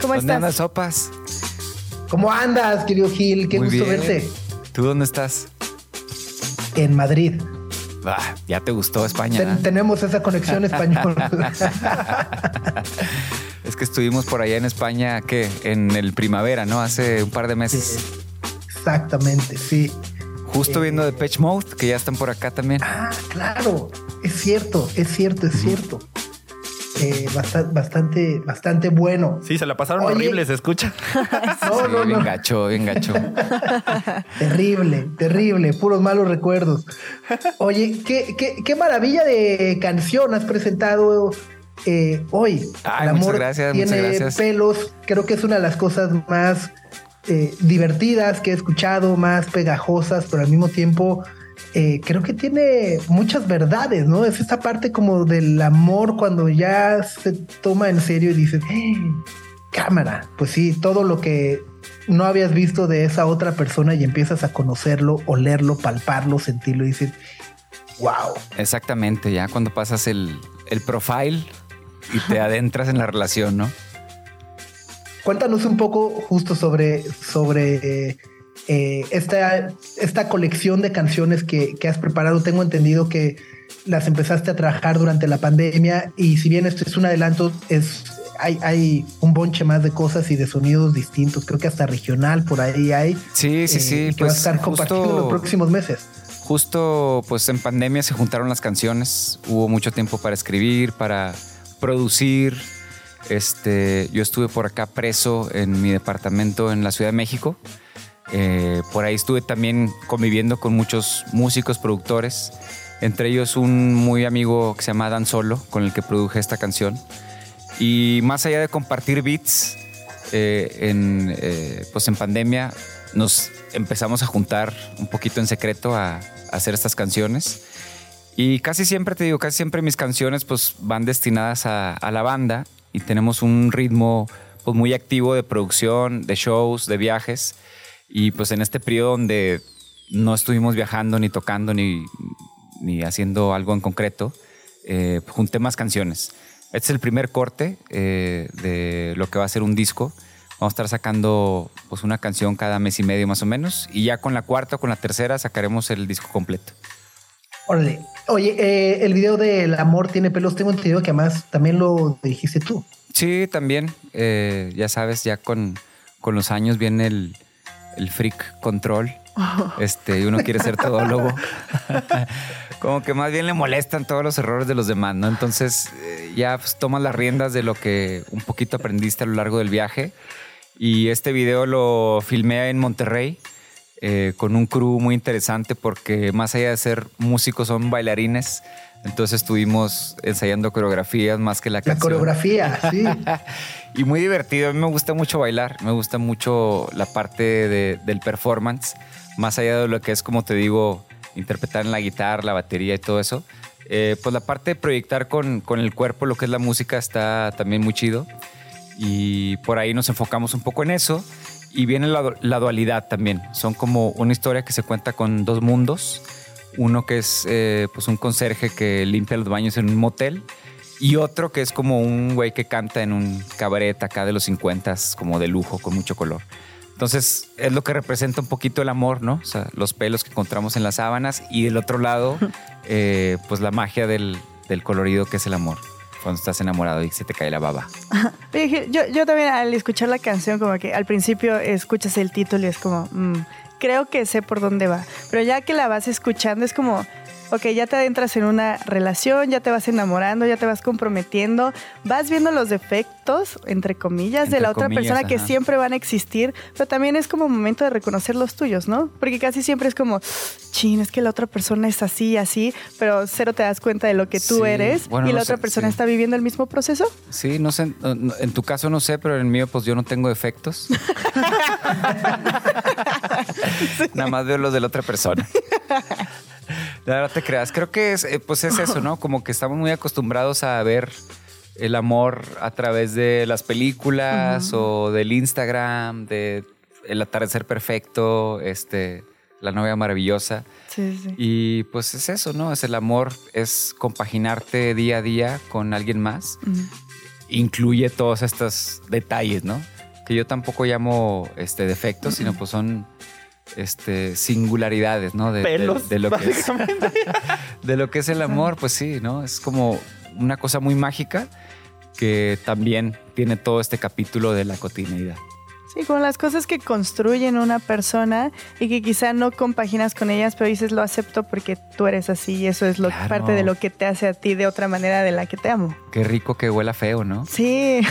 ¿Cómo ¿Dónde estás? andas, sopas? ¿Cómo andas, querido Gil? Qué gusto verte. ¿Tú dónde estás? En Madrid. Ah, ya te gustó España. tenemos esa conexión española. Es que estuvimos por allá en España, que en el primavera, ¿no? Hace un par de meses. exactamente, sí. Justo viendo de Patch Mode, que ya están por acá también. Ah, claro. Es cierto, es cierto, es cierto. Eh, bastante, bastante, bueno. Sí, se la pasaron horrible, se escucha. no, no, bien gacho, bien gacho. terrible, terrible, puros malos recuerdos. Oye, qué, qué, qué maravilla de canción has presentado eh, hoy. el amor gracias, tiene pelos. Creo que es una de las cosas más eh, divertidas que he escuchado, más pegajosas, pero al mismo tiempo eh, creo que tiene muchas verdades, ¿no? Es esta parte como del amor cuando ya se toma en serio y dices, cámara, pues sí, todo lo que no habías visto de esa otra persona y empiezas a conocerlo, olerlo, palparlo, sentirlo y dices, wow. Exactamente, ya cuando pasas el, el profile y te adentras en la relación, ¿no? Cuéntanos un poco justo sobre, sobre eh, esta, esta colección de canciones que, has preparado. Tengo entendido que las empezaste a trabajar durante la pandemia y si bien esto es un adelanto, es, hay, hay un bonche más de cosas y de sonidos distintos. Creo que hasta regional por ahí hay. Sí, sí, sí. Eh, que vas a pues estar compartiendo los próximos meses justo pues en pandemia se juntaron las canciones, hubo mucho tiempo para escribir, para producir. Este, yo estuve por acá preso en mi departamento en la Ciudad de México. Eh, por ahí estuve también conviviendo con muchos músicos, productores, entre ellos un muy amigo que se llama Dan Solo, con el que produje esta canción. Y más allá de compartir beats, eh, en, eh, pues en pandemia nos empezamos a juntar un poquito en secreto a, a hacer estas canciones. Y casi siempre, te digo, casi siempre mis canciones pues van destinadas a, la banda y tenemos un ritmo pues muy activo de producción, de shows, de viajes. Y pues en este periodo donde no estuvimos viajando ni tocando ni ni haciendo algo en concreto, eh, junté más canciones. Este es el primer corte eh, de lo que va a ser un disco. Vamos a estar sacando pues, una canción cada mes y medio más o menos. Y ya con la cuarta o con la tercera sacaremos el disco completo. Órale. Oye, eh, el video del amor tiene pelos. Tengo entendido que además también lo dijiste tú. Sí, también. Eh, ya sabes, ya con, con los años viene el, el freak control. Este, y uno quiere ser todólogo. Como que más bien le molestan todos los errores de los demás, ¿no? Entonces eh, ya pues, tomas las riendas de lo que un poquito aprendiste a lo largo del viaje. Y este video lo filmé en Monterrey eh, con un crew muy interesante porque más allá de ser músicos son bailarines. Entonces estuvimos ensayando coreografías más que la, La canción. coreografía, sí. y muy divertido. A mí me gusta mucho bailar. Me gusta mucho la parte de- del performance. Más allá de lo que es, como te digo, interpretar en la guitarra, la batería y todo eso. Eh, pues la parte de proyectar con, con el cuerpo lo que es la música está también muy chido. Y por ahí nos enfocamos un poco en eso. Y viene la, du- la dualidad también. Son como una historia que se cuenta con dos mundos. Uno que es eh, pues un conserje que limpia los baños en un motel. Y otro que es como un güey que canta en un cabaret acá de los 50, como de lujo, con mucho color. Entonces es lo que representa un poquito el amor, ¿no? O sea, los pelos que encontramos en las sábanas y del otro lado, eh, pues la magia del, del colorido que es el amor. Cuando estás enamorado y se te cae la baba. Yo también al escuchar la canción, como que al principio escuchas el título y es como, mm, creo que sé por dónde va. Pero ya que la vas escuchando es como, ok, ya te adentras en una relación, ya te vas enamorando, ya te vas comprometiendo, vas viendo los defectos, entre comillas, de la otra comillas, persona que siempre van a existir, pero también es como momento de reconocer los tuyos, ¿no? Porque casi siempre es como, chin, es que la otra persona es así y así, pero cero te das cuenta de lo que tú Sí, eres bueno, y la otra sé, persona sí. está viviendo el mismo proceso. Sí, no sé, en tu caso no sé, pero en el mío pues yo no tengo defectos. Nada más veo los de la otra persona. La verdad te creas. Creo que es, eh, pues es eso, ¿no? Como que estamos muy acostumbrados a ver el amor a través de las películas o del Instagram, de el atardecer perfecto, este, la novia maravillosa. Sí, sí. Y pues es eso, ¿no? Es el amor, es compaginarte día a día con alguien más. Incluye todos estos detalles, ¿no? Que yo tampoco llamo este, defectos, sino pues son este, singularidades, ¿no? De, de- Pelos, de lo que es, de lo que es el amor, pues sí, ¿no? Es como una cosa muy mágica que también tiene todo este capítulo de la cotidianidad. Sí, como las cosas que construyen una persona y que quizá no compaginas con ellas, pero dices lo acepto porque tú eres así y eso es lo, Claro. parte de lo que te hace a ti de otra manera de la que te amo. Qué rico que huela feo, ¿no? Sí,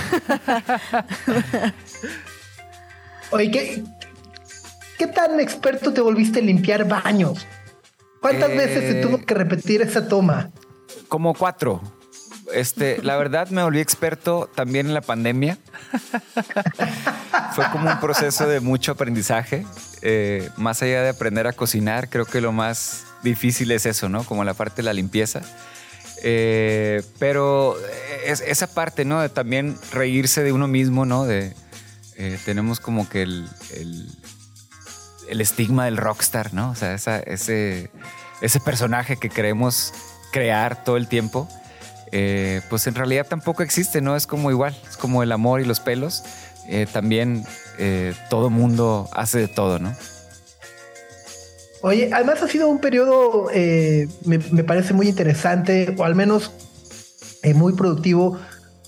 Oye, ¿qué, qué tan experto te volviste en limpiar baños? ¿Cuántas Eh, veces se tuvo que repetir esa toma? Como cuatro. Este, la verdad me volví experto también en la pandemia. Fue como un proceso de mucho aprendizaje. Eh, más allá de aprender a cocinar, creo que lo más difícil es eso, ¿no? Como la parte de la limpieza. Eh, pero es- esa parte, ¿no? De también reírse de uno mismo, ¿no? De, tenemos como que el, el- el estigma del rockstar, ¿no? O sea, ese, ese personaje que queremos crear todo el tiempo, eh, pues en realidad tampoco existe, ¿no? Es como igual, es como el amor y los pelos. Eh, también eh, todo mundo hace de todo, ¿no? Oye, además ha sido un periodo, me, me parece muy interesante, o al menos muy productivo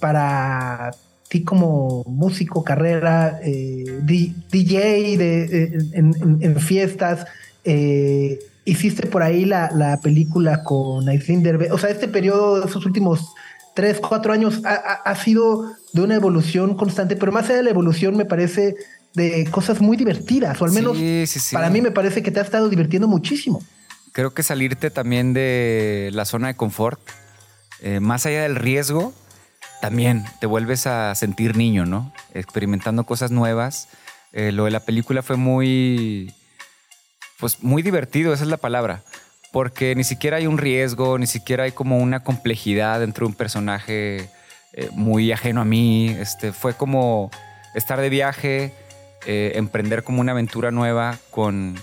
para ti como músico, carrera, eh, DJ de, en, en- en fiestas. eh, hiciste por ahí la, la película con Aislinn Derbez. O sea, este periodo, esos últimos tres, cuatro años, ha, ha- ha sido de una evolución constante, pero más allá de la evolución, me parece de cosas muy divertidas, o al menos Sí, sí, sí. para mí me parece que te has estado divirtiendo muchísimo. Creo que salirte también de la zona de confort, eh, más allá del riesgo, también te vuelves a sentir niño, ¿no? Experimentando cosas nuevas. Eh, lo de la película fue muy, pues muy divertido, esa es la palabra, porque ni siquiera hay un riesgo, ni siquiera hay como una complejidad dentro de un personaje eh, muy ajeno a mí. Este, fue como estar de viaje, eh, emprender como una aventura nueva con,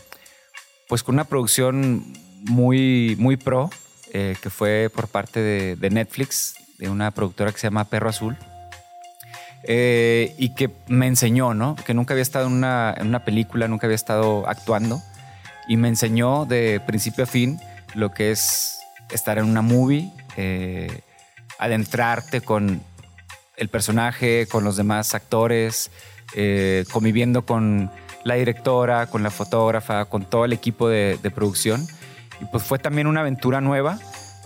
pues con una producción muy, muy pro, que fue por parte de Netflix, de una productora que se llama Perro Azul. Eh, y que me enseñó, ¿no? Que nunca había estado en una, película, nunca había estado actuando. Y me enseñó de principio a fin lo que es estar en una movie, eh, adentrarte con el personaje, con los demás actores, eh, conviviendo con la directora, con la fotógrafa, con todo el equipo de, de producción. Y pues fue también una aventura nueva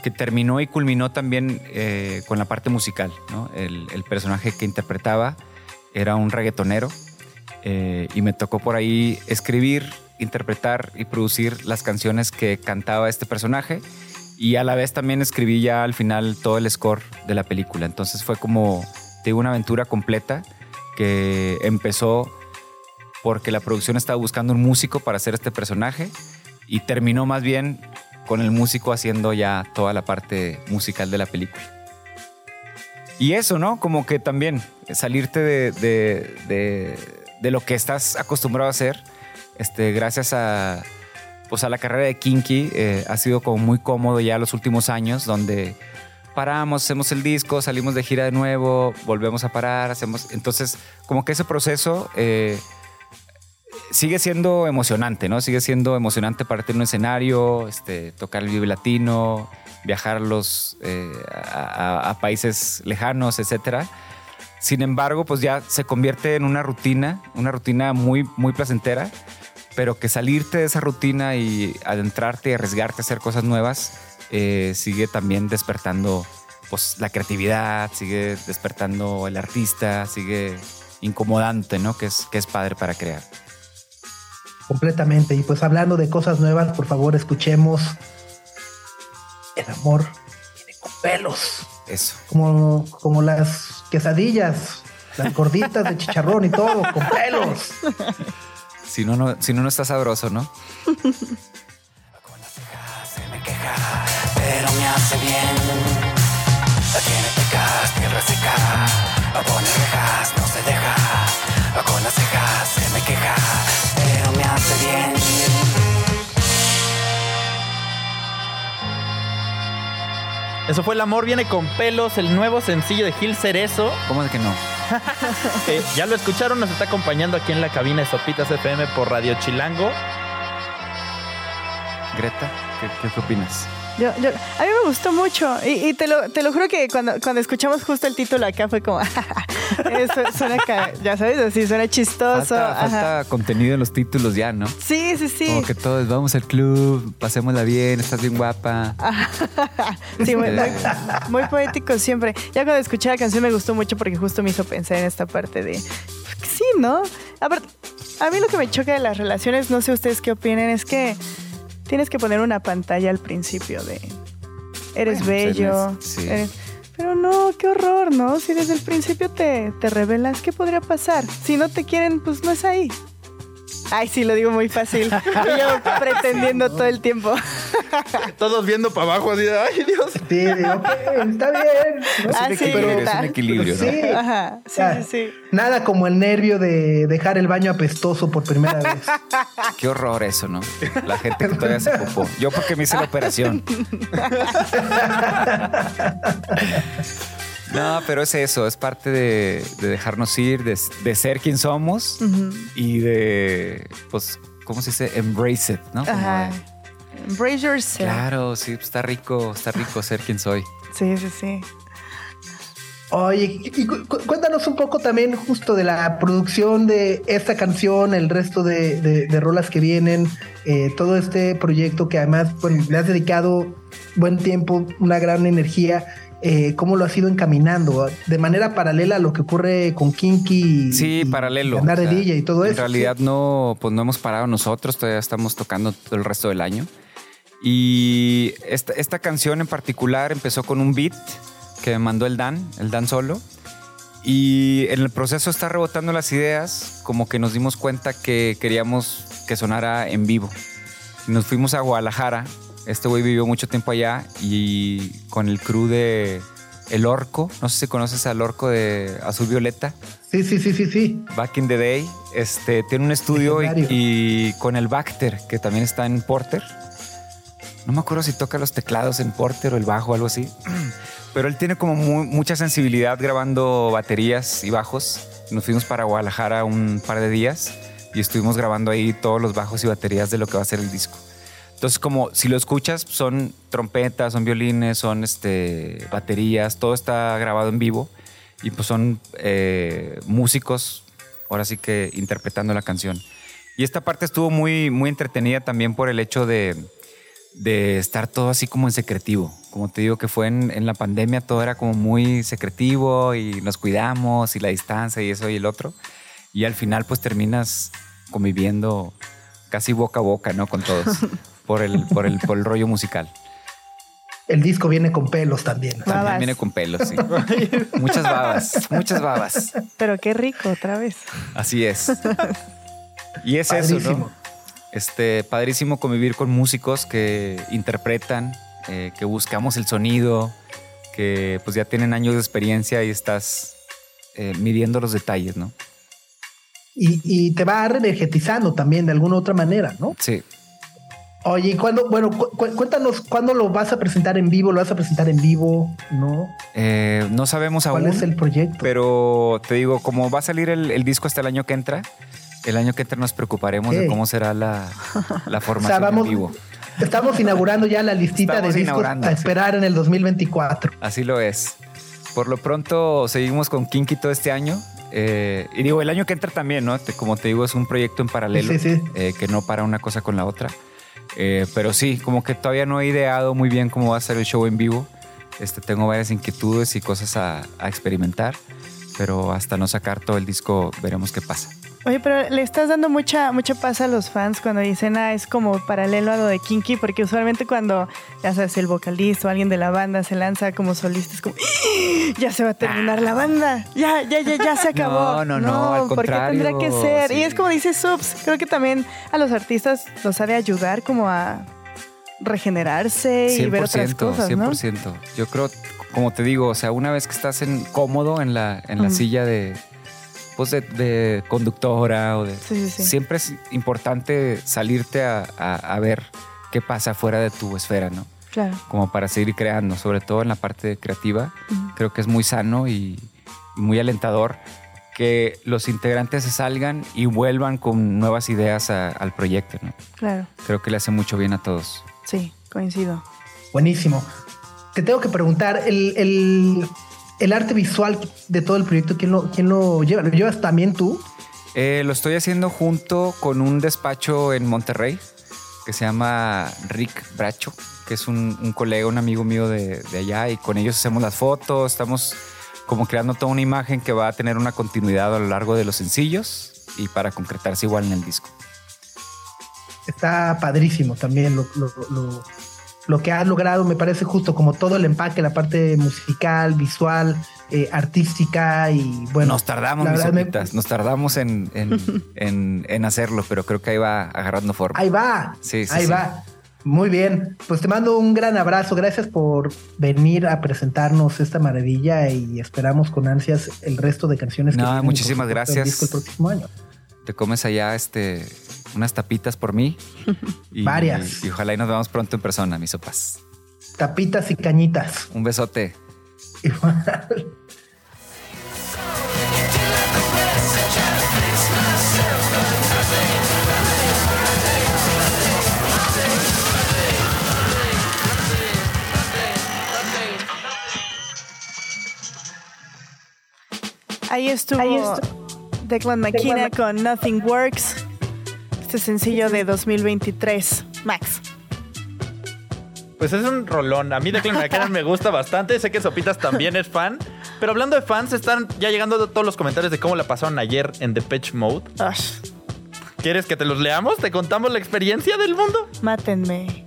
que terminó y culminó también eh, con la parte musical. ¿no? El, el personaje que interpretaba era un reggaetonero eh, y me tocó por ahí escribir, interpretar y producir las canciones que cantaba este personaje y a la vez también escribí ya al final todo el score de la película. Entonces fue como, digo, una aventura completa que empezó porque la producción estaba buscando un músico para hacer este personaje y terminó más bien con el músico haciendo ya toda la parte musical de la película. Y eso, ¿no? Como que también salirte de, de, de, de lo que estás acostumbrado a hacer, este, gracias a, pues a la carrera de Kinky, eh, ha sido como muy cómodo ya los últimos años, donde paramos, hacemos el disco, salimos de gira de nuevo, volvemos a parar, hacemos... Entonces, como que ese proceso... Eh, sigue siendo emocionante, ¿no? Sigue siendo emocionante partir un escenario, este, tocar el Vive Latino, viajar los, eh, a, a, países lejanos, etcétera. Sin embargo, pues ya se convierte en una rutina, una rutina muy, muy placentera, pero que salirte de esa rutina y adentrarte y arriesgarte a hacer cosas nuevas eh, sigue también despertando pues, la creatividad, sigue despertando el artista, sigue incomodante, ¿no? Que es, que es padre para crear completamente. Y pues hablando de cosas nuevas, por favor, escuchemos El amor viene con pelos. Eso. Como, como las quesadillas, las gorditas de chicharrón y todo, con pelos. Si no, no, si no, no está sabroso, ¿no? Con las cejas se me queja, pero me hace bien. Tiene pecas, tierra seca, rejas, Eso fue El amor viene con pelos, el nuevo sencillo de Gil Cerezo. ¿Cómo de que no? Eh, ya lo escucharon, nos está acompañando aquí en la cabina de Sopitas FM por Radio Chilango. Greta, ¿qué, qué, qué opinas? Yo, yo, a mí me gustó mucho y, y te, lo, te, lo, juro que cuando, cuando, escuchamos justo el título acá fue como, eso suena, ya sabes, así suena chistoso. Falta, falta, contenido en los títulos ya, ¿no? Sí, sí, sí. Como que todos vamos al club, pasémosla bien, estás bien guapa. sí, muy, muy, muy, poético siempre. Ya cuando escuché la canción me gustó mucho porque justo me hizo pensar en esta parte de, sí, ¿no? A, ver, a mí lo que me choca de las relaciones, no sé ustedes qué opinen, es que tienes que poner una pantalla al principio de eres bueno, bello. Pues sí. eres, pero no, qué horror, ¿no? Si desde el principio te, te revelas, ¿qué podría pasar? Si no te quieren, pues no es ahí. Ay, sí, lo digo muy fácil. Yo pretendiendo no. todo el tiempo. Todos viendo para abajo, así de, ay, Dios. Sí, okay, está bien. No ah, sí, pero, es un equilibrio, pero, ¿no? Sí, Ajá, sí, ya, sí, sí. Nada como el nervio de dejar el baño apestoso por primera vez. Qué horror eso, ¿no? La gente que todavía se popó. Yo porque me hice la operación. No, pero es eso, es parte de, de dejarnos ir, de, de, ser quien somos uh -huh. y de, pues, ¿cómo se dice? Embrace it, ¿no? Ajá. De, Embrace yourself. Claro, sí, está rico, está rico ser quien soy. Sí, sí, sí. Oye, y cu cuéntanos un poco también justo de la producción de esta canción, el resto de, de, de rolas que vienen, eh, todo este proyecto que además bueno, le has dedicado buen tiempo, una gran energía. Eh, cómo lo has ido encaminando de manera paralela a lo que ocurre con Kinky. Sí, y, paralelo. Y andar de o sea, DJ y todo en eso. En realidad ¿sí? no, pues no hemos parado nosotros, todavía estamos tocando todo el resto del año. Y esta, esta canción en particular empezó con un beat que me mandó el Dan, el Dan solo. Y en el proceso está rebotando las ideas, como que nos dimos cuenta que queríamos que sonara en vivo. Nos fuimos a Guadalajara este güey vivió mucho tiempo allá y con el crew de El Orco, no sé si conoces al Orco de Azul Violeta. Sí, sí, sí, sí, sí. Back in the Day, este, tiene un estudio y, y, con el Bacter, que también está en Porter. no me acuerdo si toca los teclados en Porter o el bajo o algo así. Pero él tiene como mu- mucha sensibilidad grabando baterías y bajos. Nos fuimos para Guadalajara un par de días y estuvimos grabando ahí todos los bajos y baterías de lo que va a ser el disco. Entonces, como si lo escuchas, son trompetas, son violines, son este, baterías, todo está grabado en vivo y pues son eh, músicos, ahora sí que interpretando la canción. Y esta parte estuvo muy, muy entretenida también por el hecho de, de estar todo así como en secretivo. Como te digo que fue en, en la pandemia, todo era como muy secretivo y nos cuidamos y la distancia y eso y el otro. Y al final pues terminas conviviendo casi boca a boca, ¿no? Con todos. por, el, por, el, por el rollo musical. El disco viene con pelos también. También Babas. viene con pelos, sí. muchas babas, muchas babas. Pero qué rico otra vez. Así es. Y es eso. ¿no? Este, padrísimo convivir con músicos que interpretan, eh, que buscamos el sonido, que pues ya tienen años de experiencia y estás eh, midiendo los detalles, ¿no? Y, y te va reenergetizando también de alguna otra manera, ¿no? Sí. Oye, ¿y cuándo, bueno, cu- cu- cuéntanos cuándo lo vas a presentar en vivo? ¿Lo vas a presentar en vivo? ¿No? Eh, no sabemos ¿Cuál aún, es el proyecto? pero te digo, como va a salir el, el disco hasta el año que entra, el año que entra nos preocuparemos de cómo será la, la o formación sea, vamos, en vivo. estamos inaugurando ya la listita Estamos de discos a sí. esperar en el 2024. Así lo es. Por lo pronto seguimos con Kinky todo este año. Eh, y digo, el año que entra también, ¿no? Como te digo, es un proyecto en paralelo Sí, sí, sí. eh, que no para una cosa con la otra. Eh, pero sí, como que todavía no he ideado muy bien cómo va a ser el show en vivo. Este, tengo varias inquietudes y cosas a, a experimentar, pero hasta no sacar todo el disco veremos qué pasa. Oye, pero le estás dando mucha, mucha paz a los fans cuando dicen, ah, es como paralelo a lo de Kinky, porque usualmente cuando, ya sabes, el vocalista o alguien de la banda se lanza como solista, es como, "¡Ah! ya se va a terminar la banda, ya, ya, ya, ya se acabó. No, no, no, al ¿por qué tendría que contrario, ser? Y sí. es como dice Subs, creo que también a los artistas los ha de ayudar como a regenerarse y ver otras cosas, ¿no? 100%. Yo creo, como te digo, o sea, una vez que estás en, cómodo en la, en la Ujú. silla de, de, de conductora o de... Sí, sí, sí. Siempre es importante salirte a, a- a ver qué pasa fuera de tu esfera, ¿no? Claro. Como para seguir creando, sobre todo en la parte creativa. Creo que es muy sano y, y muy alentador que los integrantes se salgan y vuelvan con nuevas ideas a- al proyecto, ¿no? Claro, Creo que le hace mucho bien a todos. sí, coincido. Buenísimo. Te tengo que preguntar, el, el- el arte visual de todo el proyecto, ¿quién lo, quién lo lleva? ¿Lo llevas también tú? Eh, lo estoy haciendo junto con un despacho en Monterrey que se llama Rick Bracho, que es un, un colega, un amigo mío de, de allá, y con ellos hacemos las fotos, estamos como creando toda una imagen que va a tener una continuidad a lo largo de los sencillos y para concretarse igual en el disco. Está padrísimo también lo, lo- lo- lo que has logrado, me parece justo como todo el empaque, la parte musical, visual, eh, artística y bueno. nos tardamos, mis me- nos tardamos en, en- en- en hacerlo, pero creo que ahí va agarrando forma. Ahí va, Sí, sí, ahí sí. va. Muy bien, pues te mando un gran abrazo, gracias por venir a presentarnos esta maravilla y esperamos con ansias el resto de canciones. que No, por muchísimas supuesto, el gracias. disco el próximo año. Te comes allá este, unas tapitas por mí. Y, Varias. Y, ojalá y nos veamos pronto en persona, mis sopas. Tapitas y cañitas. Un besote. Igual. Ahí estuvo, Declan McKenna con Nothing Works, este sencillo de 2023. Max. Pues es un rolón. A mí Declan McKenna me gusta bastante. Sé que Sopitas también es fan. Pero hablando de fans, están ya llegando todos los comentarios de cómo la pasaron ayer en Depeche Mode. Ash, ¿Quieres que te los leamos? ¿Te contamos la experiencia del mundo? mátenme.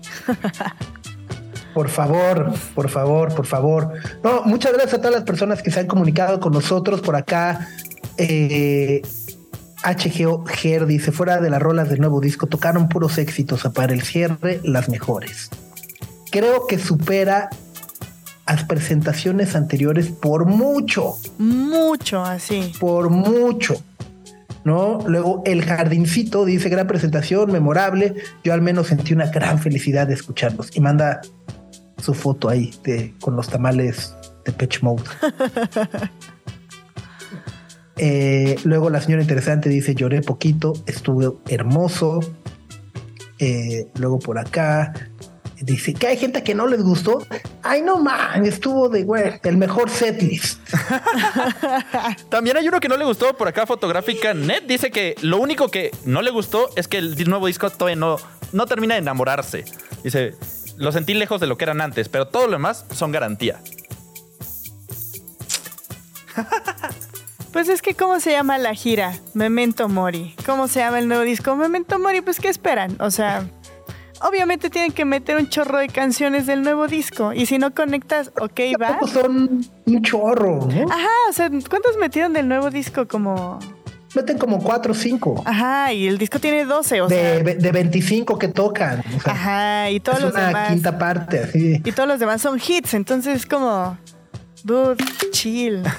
Por favor, por favor, por favor. No, muchas gracias a todas las personas que se han comunicado con nosotros por acá. Eh, HGO Ger dice, fuera de las rolas del nuevo disco, tocaron puros éxitos, para el cierre, las mejores. Creo que supera las presentaciones anteriores por mucho, Mucho así. por mucho. ¿no? Luego El Jardincito dice, gran presentación, memorable. Yo al menos sentí una gran felicidad de escucharlos. Y manda su foto ahí de, con los tamales de Pitch Mode. Eh, luego la señora interesante dice, lloré poquito, estuvo hermoso. Eh, luego por acá dice que hay gente que no les gustó. Ay, no man, estuvo de güey, el mejor setlist. También hay uno que no le gustó por acá, fotográfica net. Dice que lo único que no le gustó es que el nuevo disco todavía no, no termina de enamorarse. Dice, lo sentí lejos de lo que eran antes, pero todo lo demás son garantía. Pues es que, ¿cómo se llama la gira? Memento Mori. ¿Cómo se llama el nuevo disco? Memento Mori, pues, ¿qué esperan? O sea, obviamente tienen que meter un chorro de canciones del nuevo disco. Y si no conectas, ok, va. Tampoco son un chorro, ¿no? Ajá, o sea, ¿cuántos metieron del nuevo disco? Como. Meten como cuatro o cinco. Ajá, y el disco tiene 12, o sea. de, de 25 que tocan. O sea, Ajá, y todos es los una demás. quinta parte, así. Y todos los demás son hits, entonces es como. Dude, chill.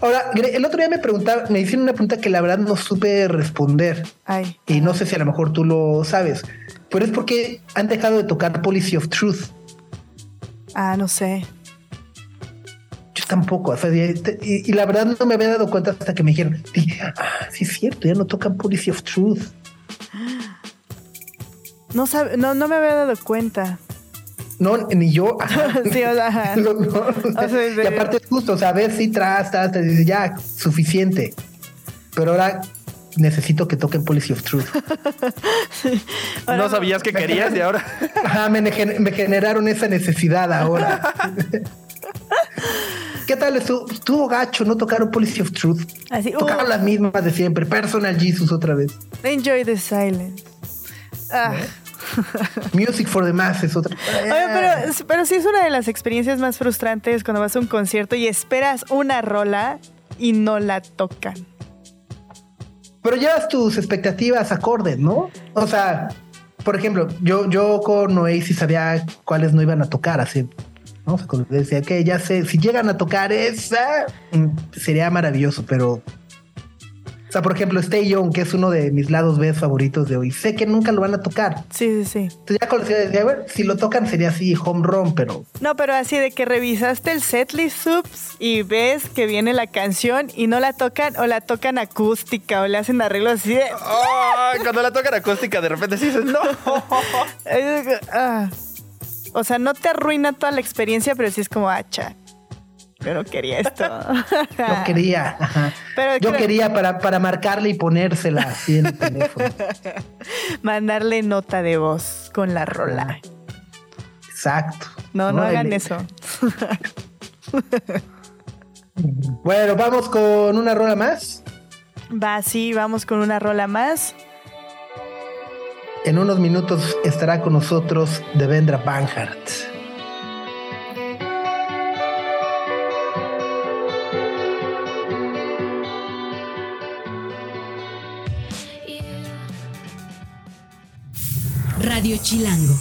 Ahora, el otro día me preguntaba, me hicieron una pregunta que la verdad no supe responder. Ay. Y no sé si a lo mejor tú lo sabes. Pero es porque han dejado de tocar Policy of Truth. Ah, no sé. Yo tampoco. o sea, y la verdad no me había dado cuenta hasta que me dijeron, dije, ah, sí es cierto, ya no tocan Policy of Truth. No, sabe, no, no me había dado cuenta. No, ni yo. ajá. Sí, o sea, ajá. No, no. O sea, y aparte es justo, o sea, ves si tras, tras, tras, dices, ya, suficiente. Pero ahora necesito que toquen Policy of Truth. no sabías que querías y ahora. Ajá, me, gen- me generaron esa necesidad ahora. ¿Qué tal estuvo? Estuvo gacho, no tocaron Policy of Truth. Así, uh, Tocaron las mismas de siempre. Personal Jesus otra vez. enjoy the silence. Ah. Music for the Masses otra Oye, pero, pero sí es una de las experiencias más frustrantes cuando vas a un concierto y esperas una rola y no la tocan. Pero llevas tus expectativas acordes, ¿no? O sea, por ejemplo, yo, yo con Oasis sabía cuáles no iban a tocar, así. ¿no? O sea, cuando decía que ya sé, si llegan a tocar esa, mm, sería maravilloso, pero. O sea, por ejemplo, Stay Young, que es uno de mis lados B favoritos de hoy, sé que nunca lo van a tocar. Sí, sí, sí. Entonces ya conocía, decía, bueno, si lo tocan sería así, home run, pero No, pero así de que revisaste el setlist subs y ves que viene la canción y no la tocan o la tocan acústica o le hacen arreglos así de... Ay, cuando la tocan acústica, de repente sí dices, no. Ah. O sea, no te arruina toda la experiencia, pero sí es como, hacha. Yo no quería esto. no quería. Pero Yo creo- quería para, para marcarle y ponérsela así en el teléfono. Mandarle nota de voz con la rola. Exacto. No, no hagan eso. Bueno, vamos con una rola más. Va, sí, vamos con una rola más. En unos minutos estará con nosotros Devendra Banhart. Radio Chilango.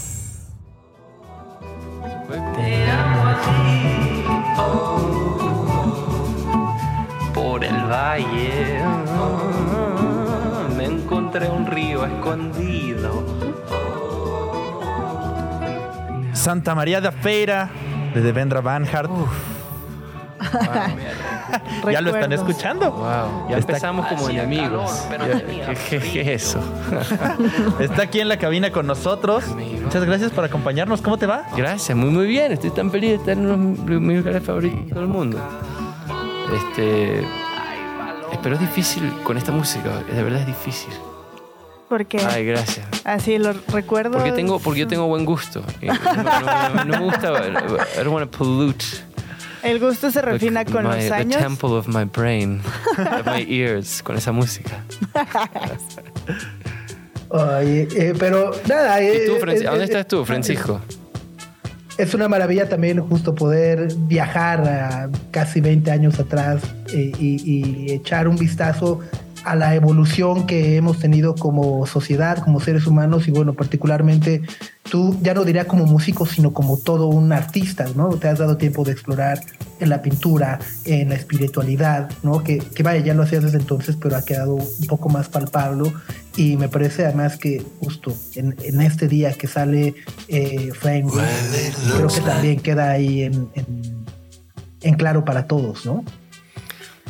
Por el valle me encontré un río escondido. Santa María da Feira de Devendra Banhart. ya lo están escuchando. Wow, ya Está- empezamos como enemigos. calor, pero ¿Qué, es eso? Está aquí en la cabina con nosotros. Amigo. Muchas gracias por acompañarnos. ¿Cómo te va? Gracias, muy muy bien. Estoy tan feliz de estar en uno de mis lugares favoritos del mundo. Este. Pero es difícil con esta música, de verdad es difícil. Porque Ay, gracias. así lo recuerdo. Porque tengo, porque yo tengo buen gusto. No, no- no- no me gusta. I don't want to pollute. El gusto se refina the- con my- los The años. temple of my brain, of my ears, con esa música. Oye, eh, pero nada. ¿Y eh, tú, eh, Francisco? eh, ¿Dónde eh, estás tú, Francisco? Es una maravilla también justo poder viajar a casi 20 años atrás eh, y, y echar un vistazo a la evolución que hemos tenido como sociedad, como seres humanos y bueno, particularmente tú ya no diría como músico, sino como todo un artista, ¿no? Te has dado tiempo de explorar en la pintura, en la espiritualidad, ¿no? Que, que vaya, ya lo hacías desde entonces, pero ha quedado un poco más palpable y me parece además que justo en, en este día que sale eh, Wing, creo que también queda ahí en, en, en claro para todos, ¿no?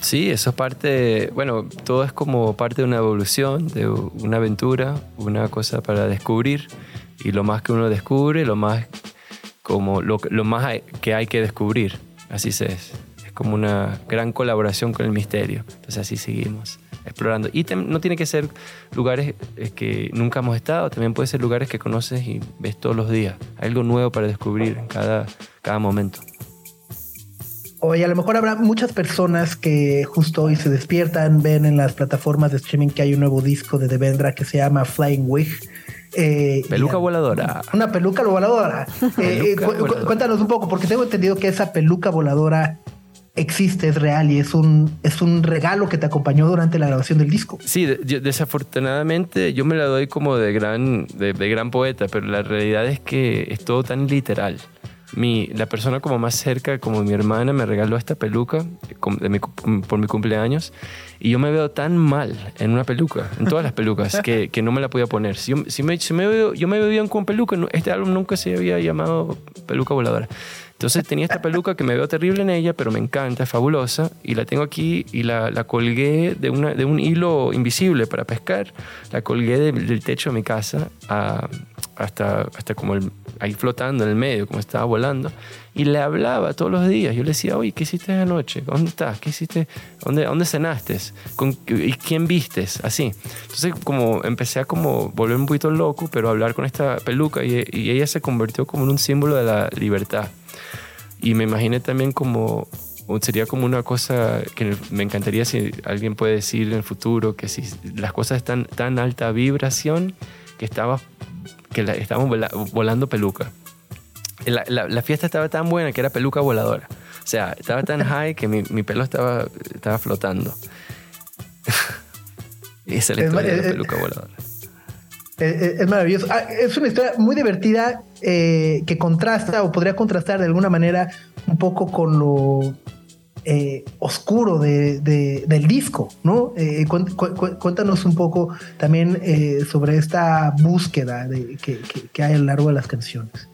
Sí, eso es parte, bueno, todo es como parte de una evolución, de una aventura, una cosa para descubrir. Y lo más que uno descubre, lo más, como lo, más hay- que hay que descubrir. Así se es. Es como una gran colaboración con el misterio. Entonces así seguimos explorando. Y no tiene que ser lugares eh, que nunca hemos estado, también puede ser lugares que conoces y ves todos los días. Hay algo nuevo para descubrir en cada, cada momento. Oye, a lo mejor habrá muchas personas que justo hoy se despiertan, ven en las plataformas de streaming que hay un nuevo disco de Devendra que se llama Flying Wig. Eh, Peluca voladora. Una peluca voladora. Eh, eh, cu- voladora. Cuéntanos un poco, porque tengo entendido que esa peluca voladora existe, es real y es un, es un regalo que te acompañó durante la grabación del disco. Sí, yo- desafortunadamente yo me la doy como de gran, de, de gran poeta, pero la realidad es que es todo tan literal. Mi, la persona como más cerca, como mi hermana, me regaló esta peluca com- de mi cu- por mi cumpleaños y yo me veo tan mal en una peluca, en todas las pelucas, que, que no me la podía poner. Si yo, si me, si me veo, yo me veo bien con peluca, este álbum nunca se había llamado Peluca Voladora. Entonces tenía esta peluca que me veo terrible en ella, pero me encanta, es fabulosa. Y la tengo aquí y la, la colgué de, una, de un hilo invisible para pescar. La colgué del techo de mi casa a- hasta, hasta como el- ahí flotando en el medio, como estaba volando. Y le hablaba todos los días. Yo le decía, oye, ¿qué hiciste anoche? ¿Dónde estás? ¿Qué hiciste? ¿Dónde, dónde cenaste? ¿Con, ¿Y quién vistes? Así. Entonces como empecé a como volver un poquito loco, pero a hablar con esta peluca y, y ella se convirtió como en un símbolo de la libertad. Y me imaginé también como, sería como una cosa que me encantaría si alguien puede decir en el futuro que si las cosas están tan alta vibración que estaba, que la, estábamos vola- volando peluca. La, la- la fiesta estaba tan buena que era peluca voladora. O sea, estaba tan high que mi, mi pelo estaba, estaba flotando. Esa es la Es historia de la peluca voladora. Es maravilloso. Ah, es una historia muy divertida eh, que contrasta o podría contrastar de alguna manera un poco con lo eh, oscuro de- de- del disco, ¿no? Eh, cuéntanos un poco también eh, sobre esta búsqueda de- que, que- que hay a lo largo de las canciones.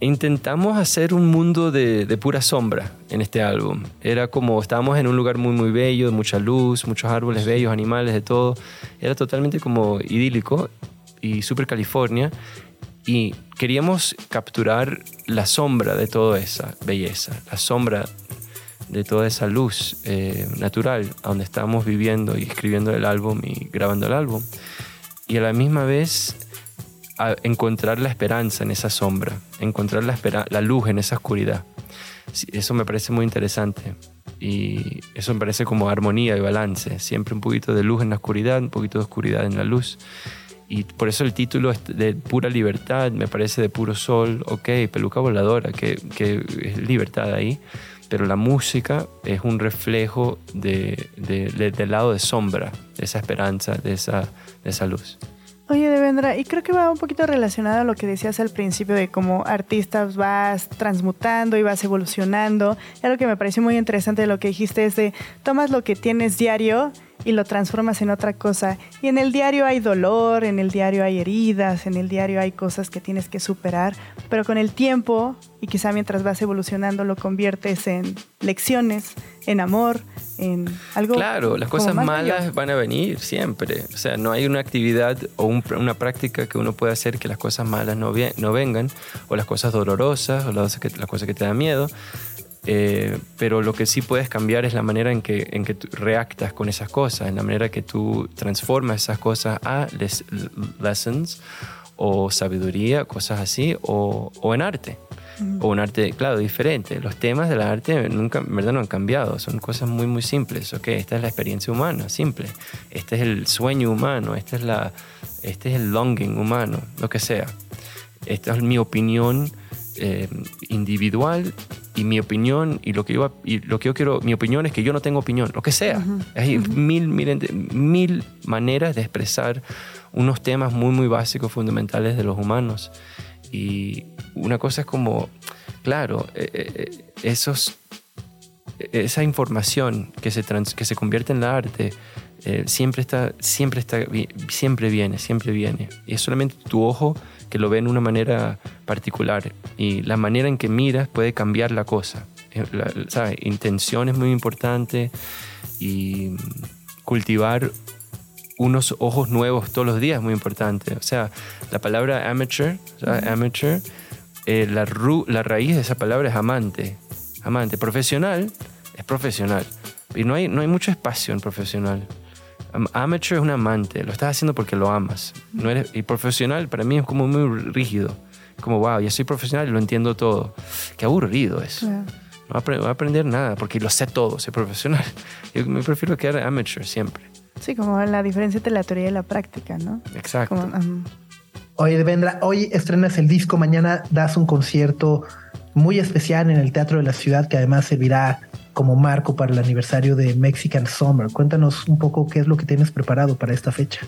Intentamos hacer un mundo de, pura sombra en este álbum. Era como estábamos en un lugar muy muy bello, mucha luz, muchos árboles bellos, animales, de todo. Era totalmente como idílico y super California. Y queríamos capturar la sombra de toda esa belleza, la sombra de toda esa luz eh, natural donde estábamos viviendo y escribiendo el álbum y grabando el álbum. Y a la misma vez encontrar la esperanza en esa sombra, encontrar la, la luz en esa oscuridad. Eso me parece muy interesante y eso me parece como armonía y balance, siempre un poquito de luz en la oscuridad, un poquito de oscuridad en la luz. Y por eso el título es de pura libertad, me parece de puro sol, ok, peluca voladora, que, que es libertad ahí, pero la música es un reflejo de, de- de- del lado de sombra, de esa esperanza, de esa, de esa luz. Oye, Devendra, y creo que va un poquito relacionado a lo que decías al principio de cómo artistas vas transmutando y vas evolucionando. Y algo que me pareció muy interesante de lo que dijiste es de tomas lo que tienes diario y lo transformas en otra cosa. Y en el diario hay dolor, en el diario hay heridas, en el diario hay cosas que tienes que superar, pero con el tiempo y quizá mientras vas evolucionando lo conviertes en lecciones, en amor, en algo... Claro, las cosas malas van a venir siempre. O sea, no hay una actividad o un- una práctica que uno pueda hacer que las cosas malas no, vengan, o las cosas dolorosas, o las, que- las cosas que te dan miedo. Eh, pero lo que sí puedes cambiar es la manera en que, en que tú reactas con esas cosas, en la manera que tú transformas esas cosas a les- lessons o sabiduría, cosas así, o, o en arte. O un arte, claro, diferente. Los temas del arte nunca, en verdad, no han cambiado. Son cosas muy, muy simples. Ok, esta es la experiencia humana, simple. Este es el sueño humano, este es, la, este es el longing humano, lo que sea. Esta es mi opinión eh, individual y mi opinión y lo que yo y lo que yo quiero mi opinión es que yo no tengo opinión lo que sea. Hay mil, mil mil maneras de expresar unos temas muy muy básicos fundamentales de los humanos. Y una cosa es como claro eh, eh, esos esa información que se trans- que se convierte en la arte eh, siempre está siempre está siempre viene siempre viene. Y es solamente tu ojo que lo ve en una manera particular y la manera en que miras puede cambiar la cosa. Eh, la- ¿sabes? intención es muy importante y cultivar unos ojos nuevos todos los días es muy importante. O sea la palabra amateur amateur eh, la, ru- la raíz de esa palabra es amante. Amante. Profesional es profesional. Y no hay, no hay mucho espacio en profesional Amateur es un amante, lo estás haciendo porque lo amas. No eres, y profesional para mí es como muy rígido. Como, wow, ya soy profesional y lo entiendo todo. Qué aburrido es. No voy a aprender nada porque lo sé todo, soy profesional. Yo me prefiero quedar amateur siempre. Sí, como la diferencia entre la teoría y la práctica, ¿no? Exacto. Como, um, Oye, Devendra, hoy estrenas el disco, mañana das un concierto muy especial en el Teatro de la Ciudad que además servirá como marco para el aniversario de Mexican Summer. Cuéntanos un poco qué es lo que tienes preparado para esta fecha.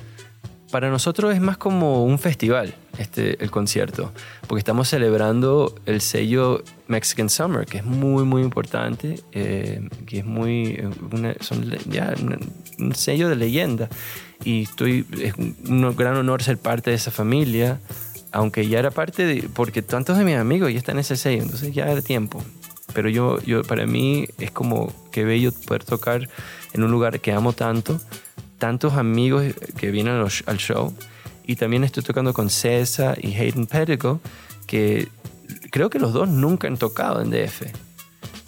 Para nosotros es más como un festival este, el concierto, porque estamos celebrando el sello Mexican Summer, que es muy, muy importante, eh, que es muy, eh, ya un sello de leyenda. Y estoy, es un gran honor ser parte de esa familia, aunque ya era parte de, porque tantos de mis amigos ya están en ese sello, entonces ya era tiempo. Pero yo, yo, para mí es como que bello poder tocar en un lugar que amo tanto, tantos amigos que vienen los- al show. Y también estoy tocando con César y Hayden Pettigo, que creo que los dos nunca han tocado en DF.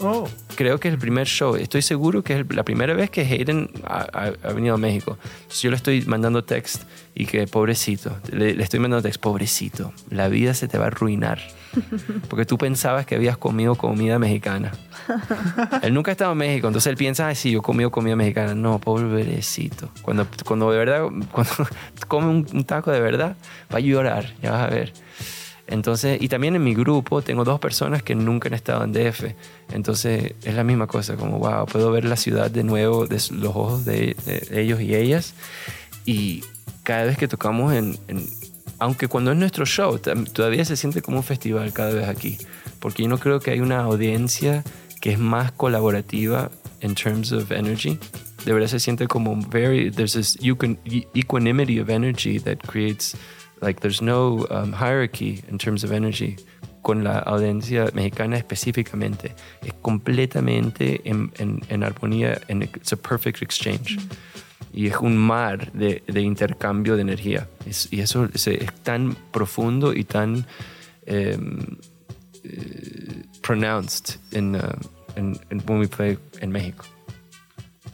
Oh. Creo que es el primer show. Estoy seguro que es la primera vez que Hayden ha, ha- ha venido a México. Entonces yo le estoy mandando text y que pobrecito, le, le estoy mandando text, pobrecito, la vida se te va a arruinar. Porque tú pensabas que habías comido comida mexicana. Él nunca ha estado en México, entonces él piensa, ay, sí, yo he comido comida mexicana. No, pobrecito. Cuando, cuando de verdad, cuando come un, un taco de verdad, va a llorar, ya vas a ver. Entonces, y también en mi grupo tengo dos personas que nunca han estado en DF. Entonces, es la misma cosa, como, wow, puedo ver la ciudad de nuevo de los ojos de, de ellos y ellas. Y cada vez que tocamos en, en- aunque cuando es nuestro show, todavía se siente como un festival cada vez aquí. Porque yo no creo que hay una audiencia que es más colaborativa in terms of energy. De verdad se siente como very, there's this equan- equanimity of energy that creates, like there's no um, hierarchy in terms of energy con la audiencia mexicana específicamente. Es completamente en, en- en armonía, en, it's a perfect exchange. Y es un mar de, de intercambio de energía. Es- y eso es, es tan profundo y tan em, eh, pronounced en, uh, en, en when we play en México.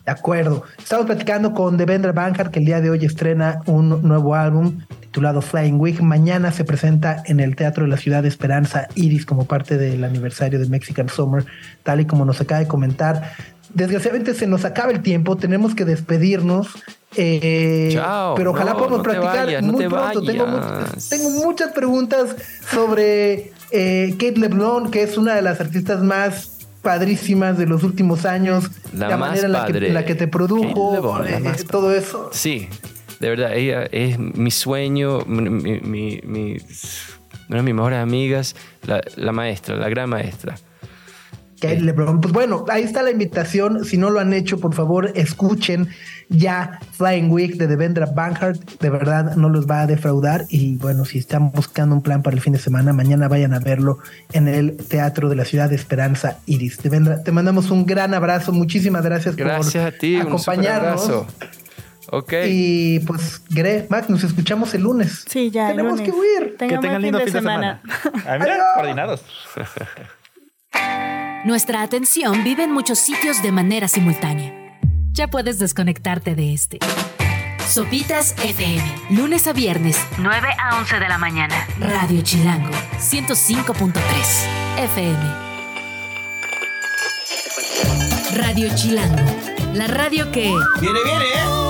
De acuerdo. Estamos platicando con Devendra Banhart, que el día de hoy estrena un nuevo álbum titulado Flying Wig. Mañana se presenta en el Teatro de la Ciudad de Esperanza Iris como parte del aniversario de Mexican Summer, tal y como nos acaba de comentar. Desgraciadamente se nos acaba el tiempo, tenemos que despedirnos. eh, Chao, pero ojalá no, podamos no platicar vayas, muy pronto. Tengo, muchas preguntas sobre eh, Kate LeBlanc, que es una de las artistas más padrísimas de los últimos años, La manera en la que, la que te produjo, eh, todo eso. Sí, de verdad, ella es mi sueño, mi, mi- mi- una de mis mejores amigas, la, la maestra, la gran maestra. Kate LeBron. Pues bueno, ahí está la invitación. Si no lo han hecho, por favor, escuchen ya Flying Week de Devendra Banhart. De verdad, no los va a defraudar. Y bueno, si están buscando un plan para el fin de semana, mañana vayan a verlo en el Teatro de la Ciudad de Esperanza Iris. Devendra, te mandamos un gran abrazo. Muchísimas gracias, Gracias a por ti, acompañarnos. Ok. Y pues, Gre, Max, nos escuchamos el lunes. sí, ya. Tenemos lunes. que huir. Tengan que tengan lindo fin de semana. Ah, mira, coordinados. Nuestra atención vive en muchos sitios de manera simultánea. Ya puedes desconectarte de este. Sopitas FM, lunes a viernes, 9 a 11 de la mañana. Radio Chilango, 105.3 FM. Radio Chilango, la radio que... Viene, viene, ¿eh?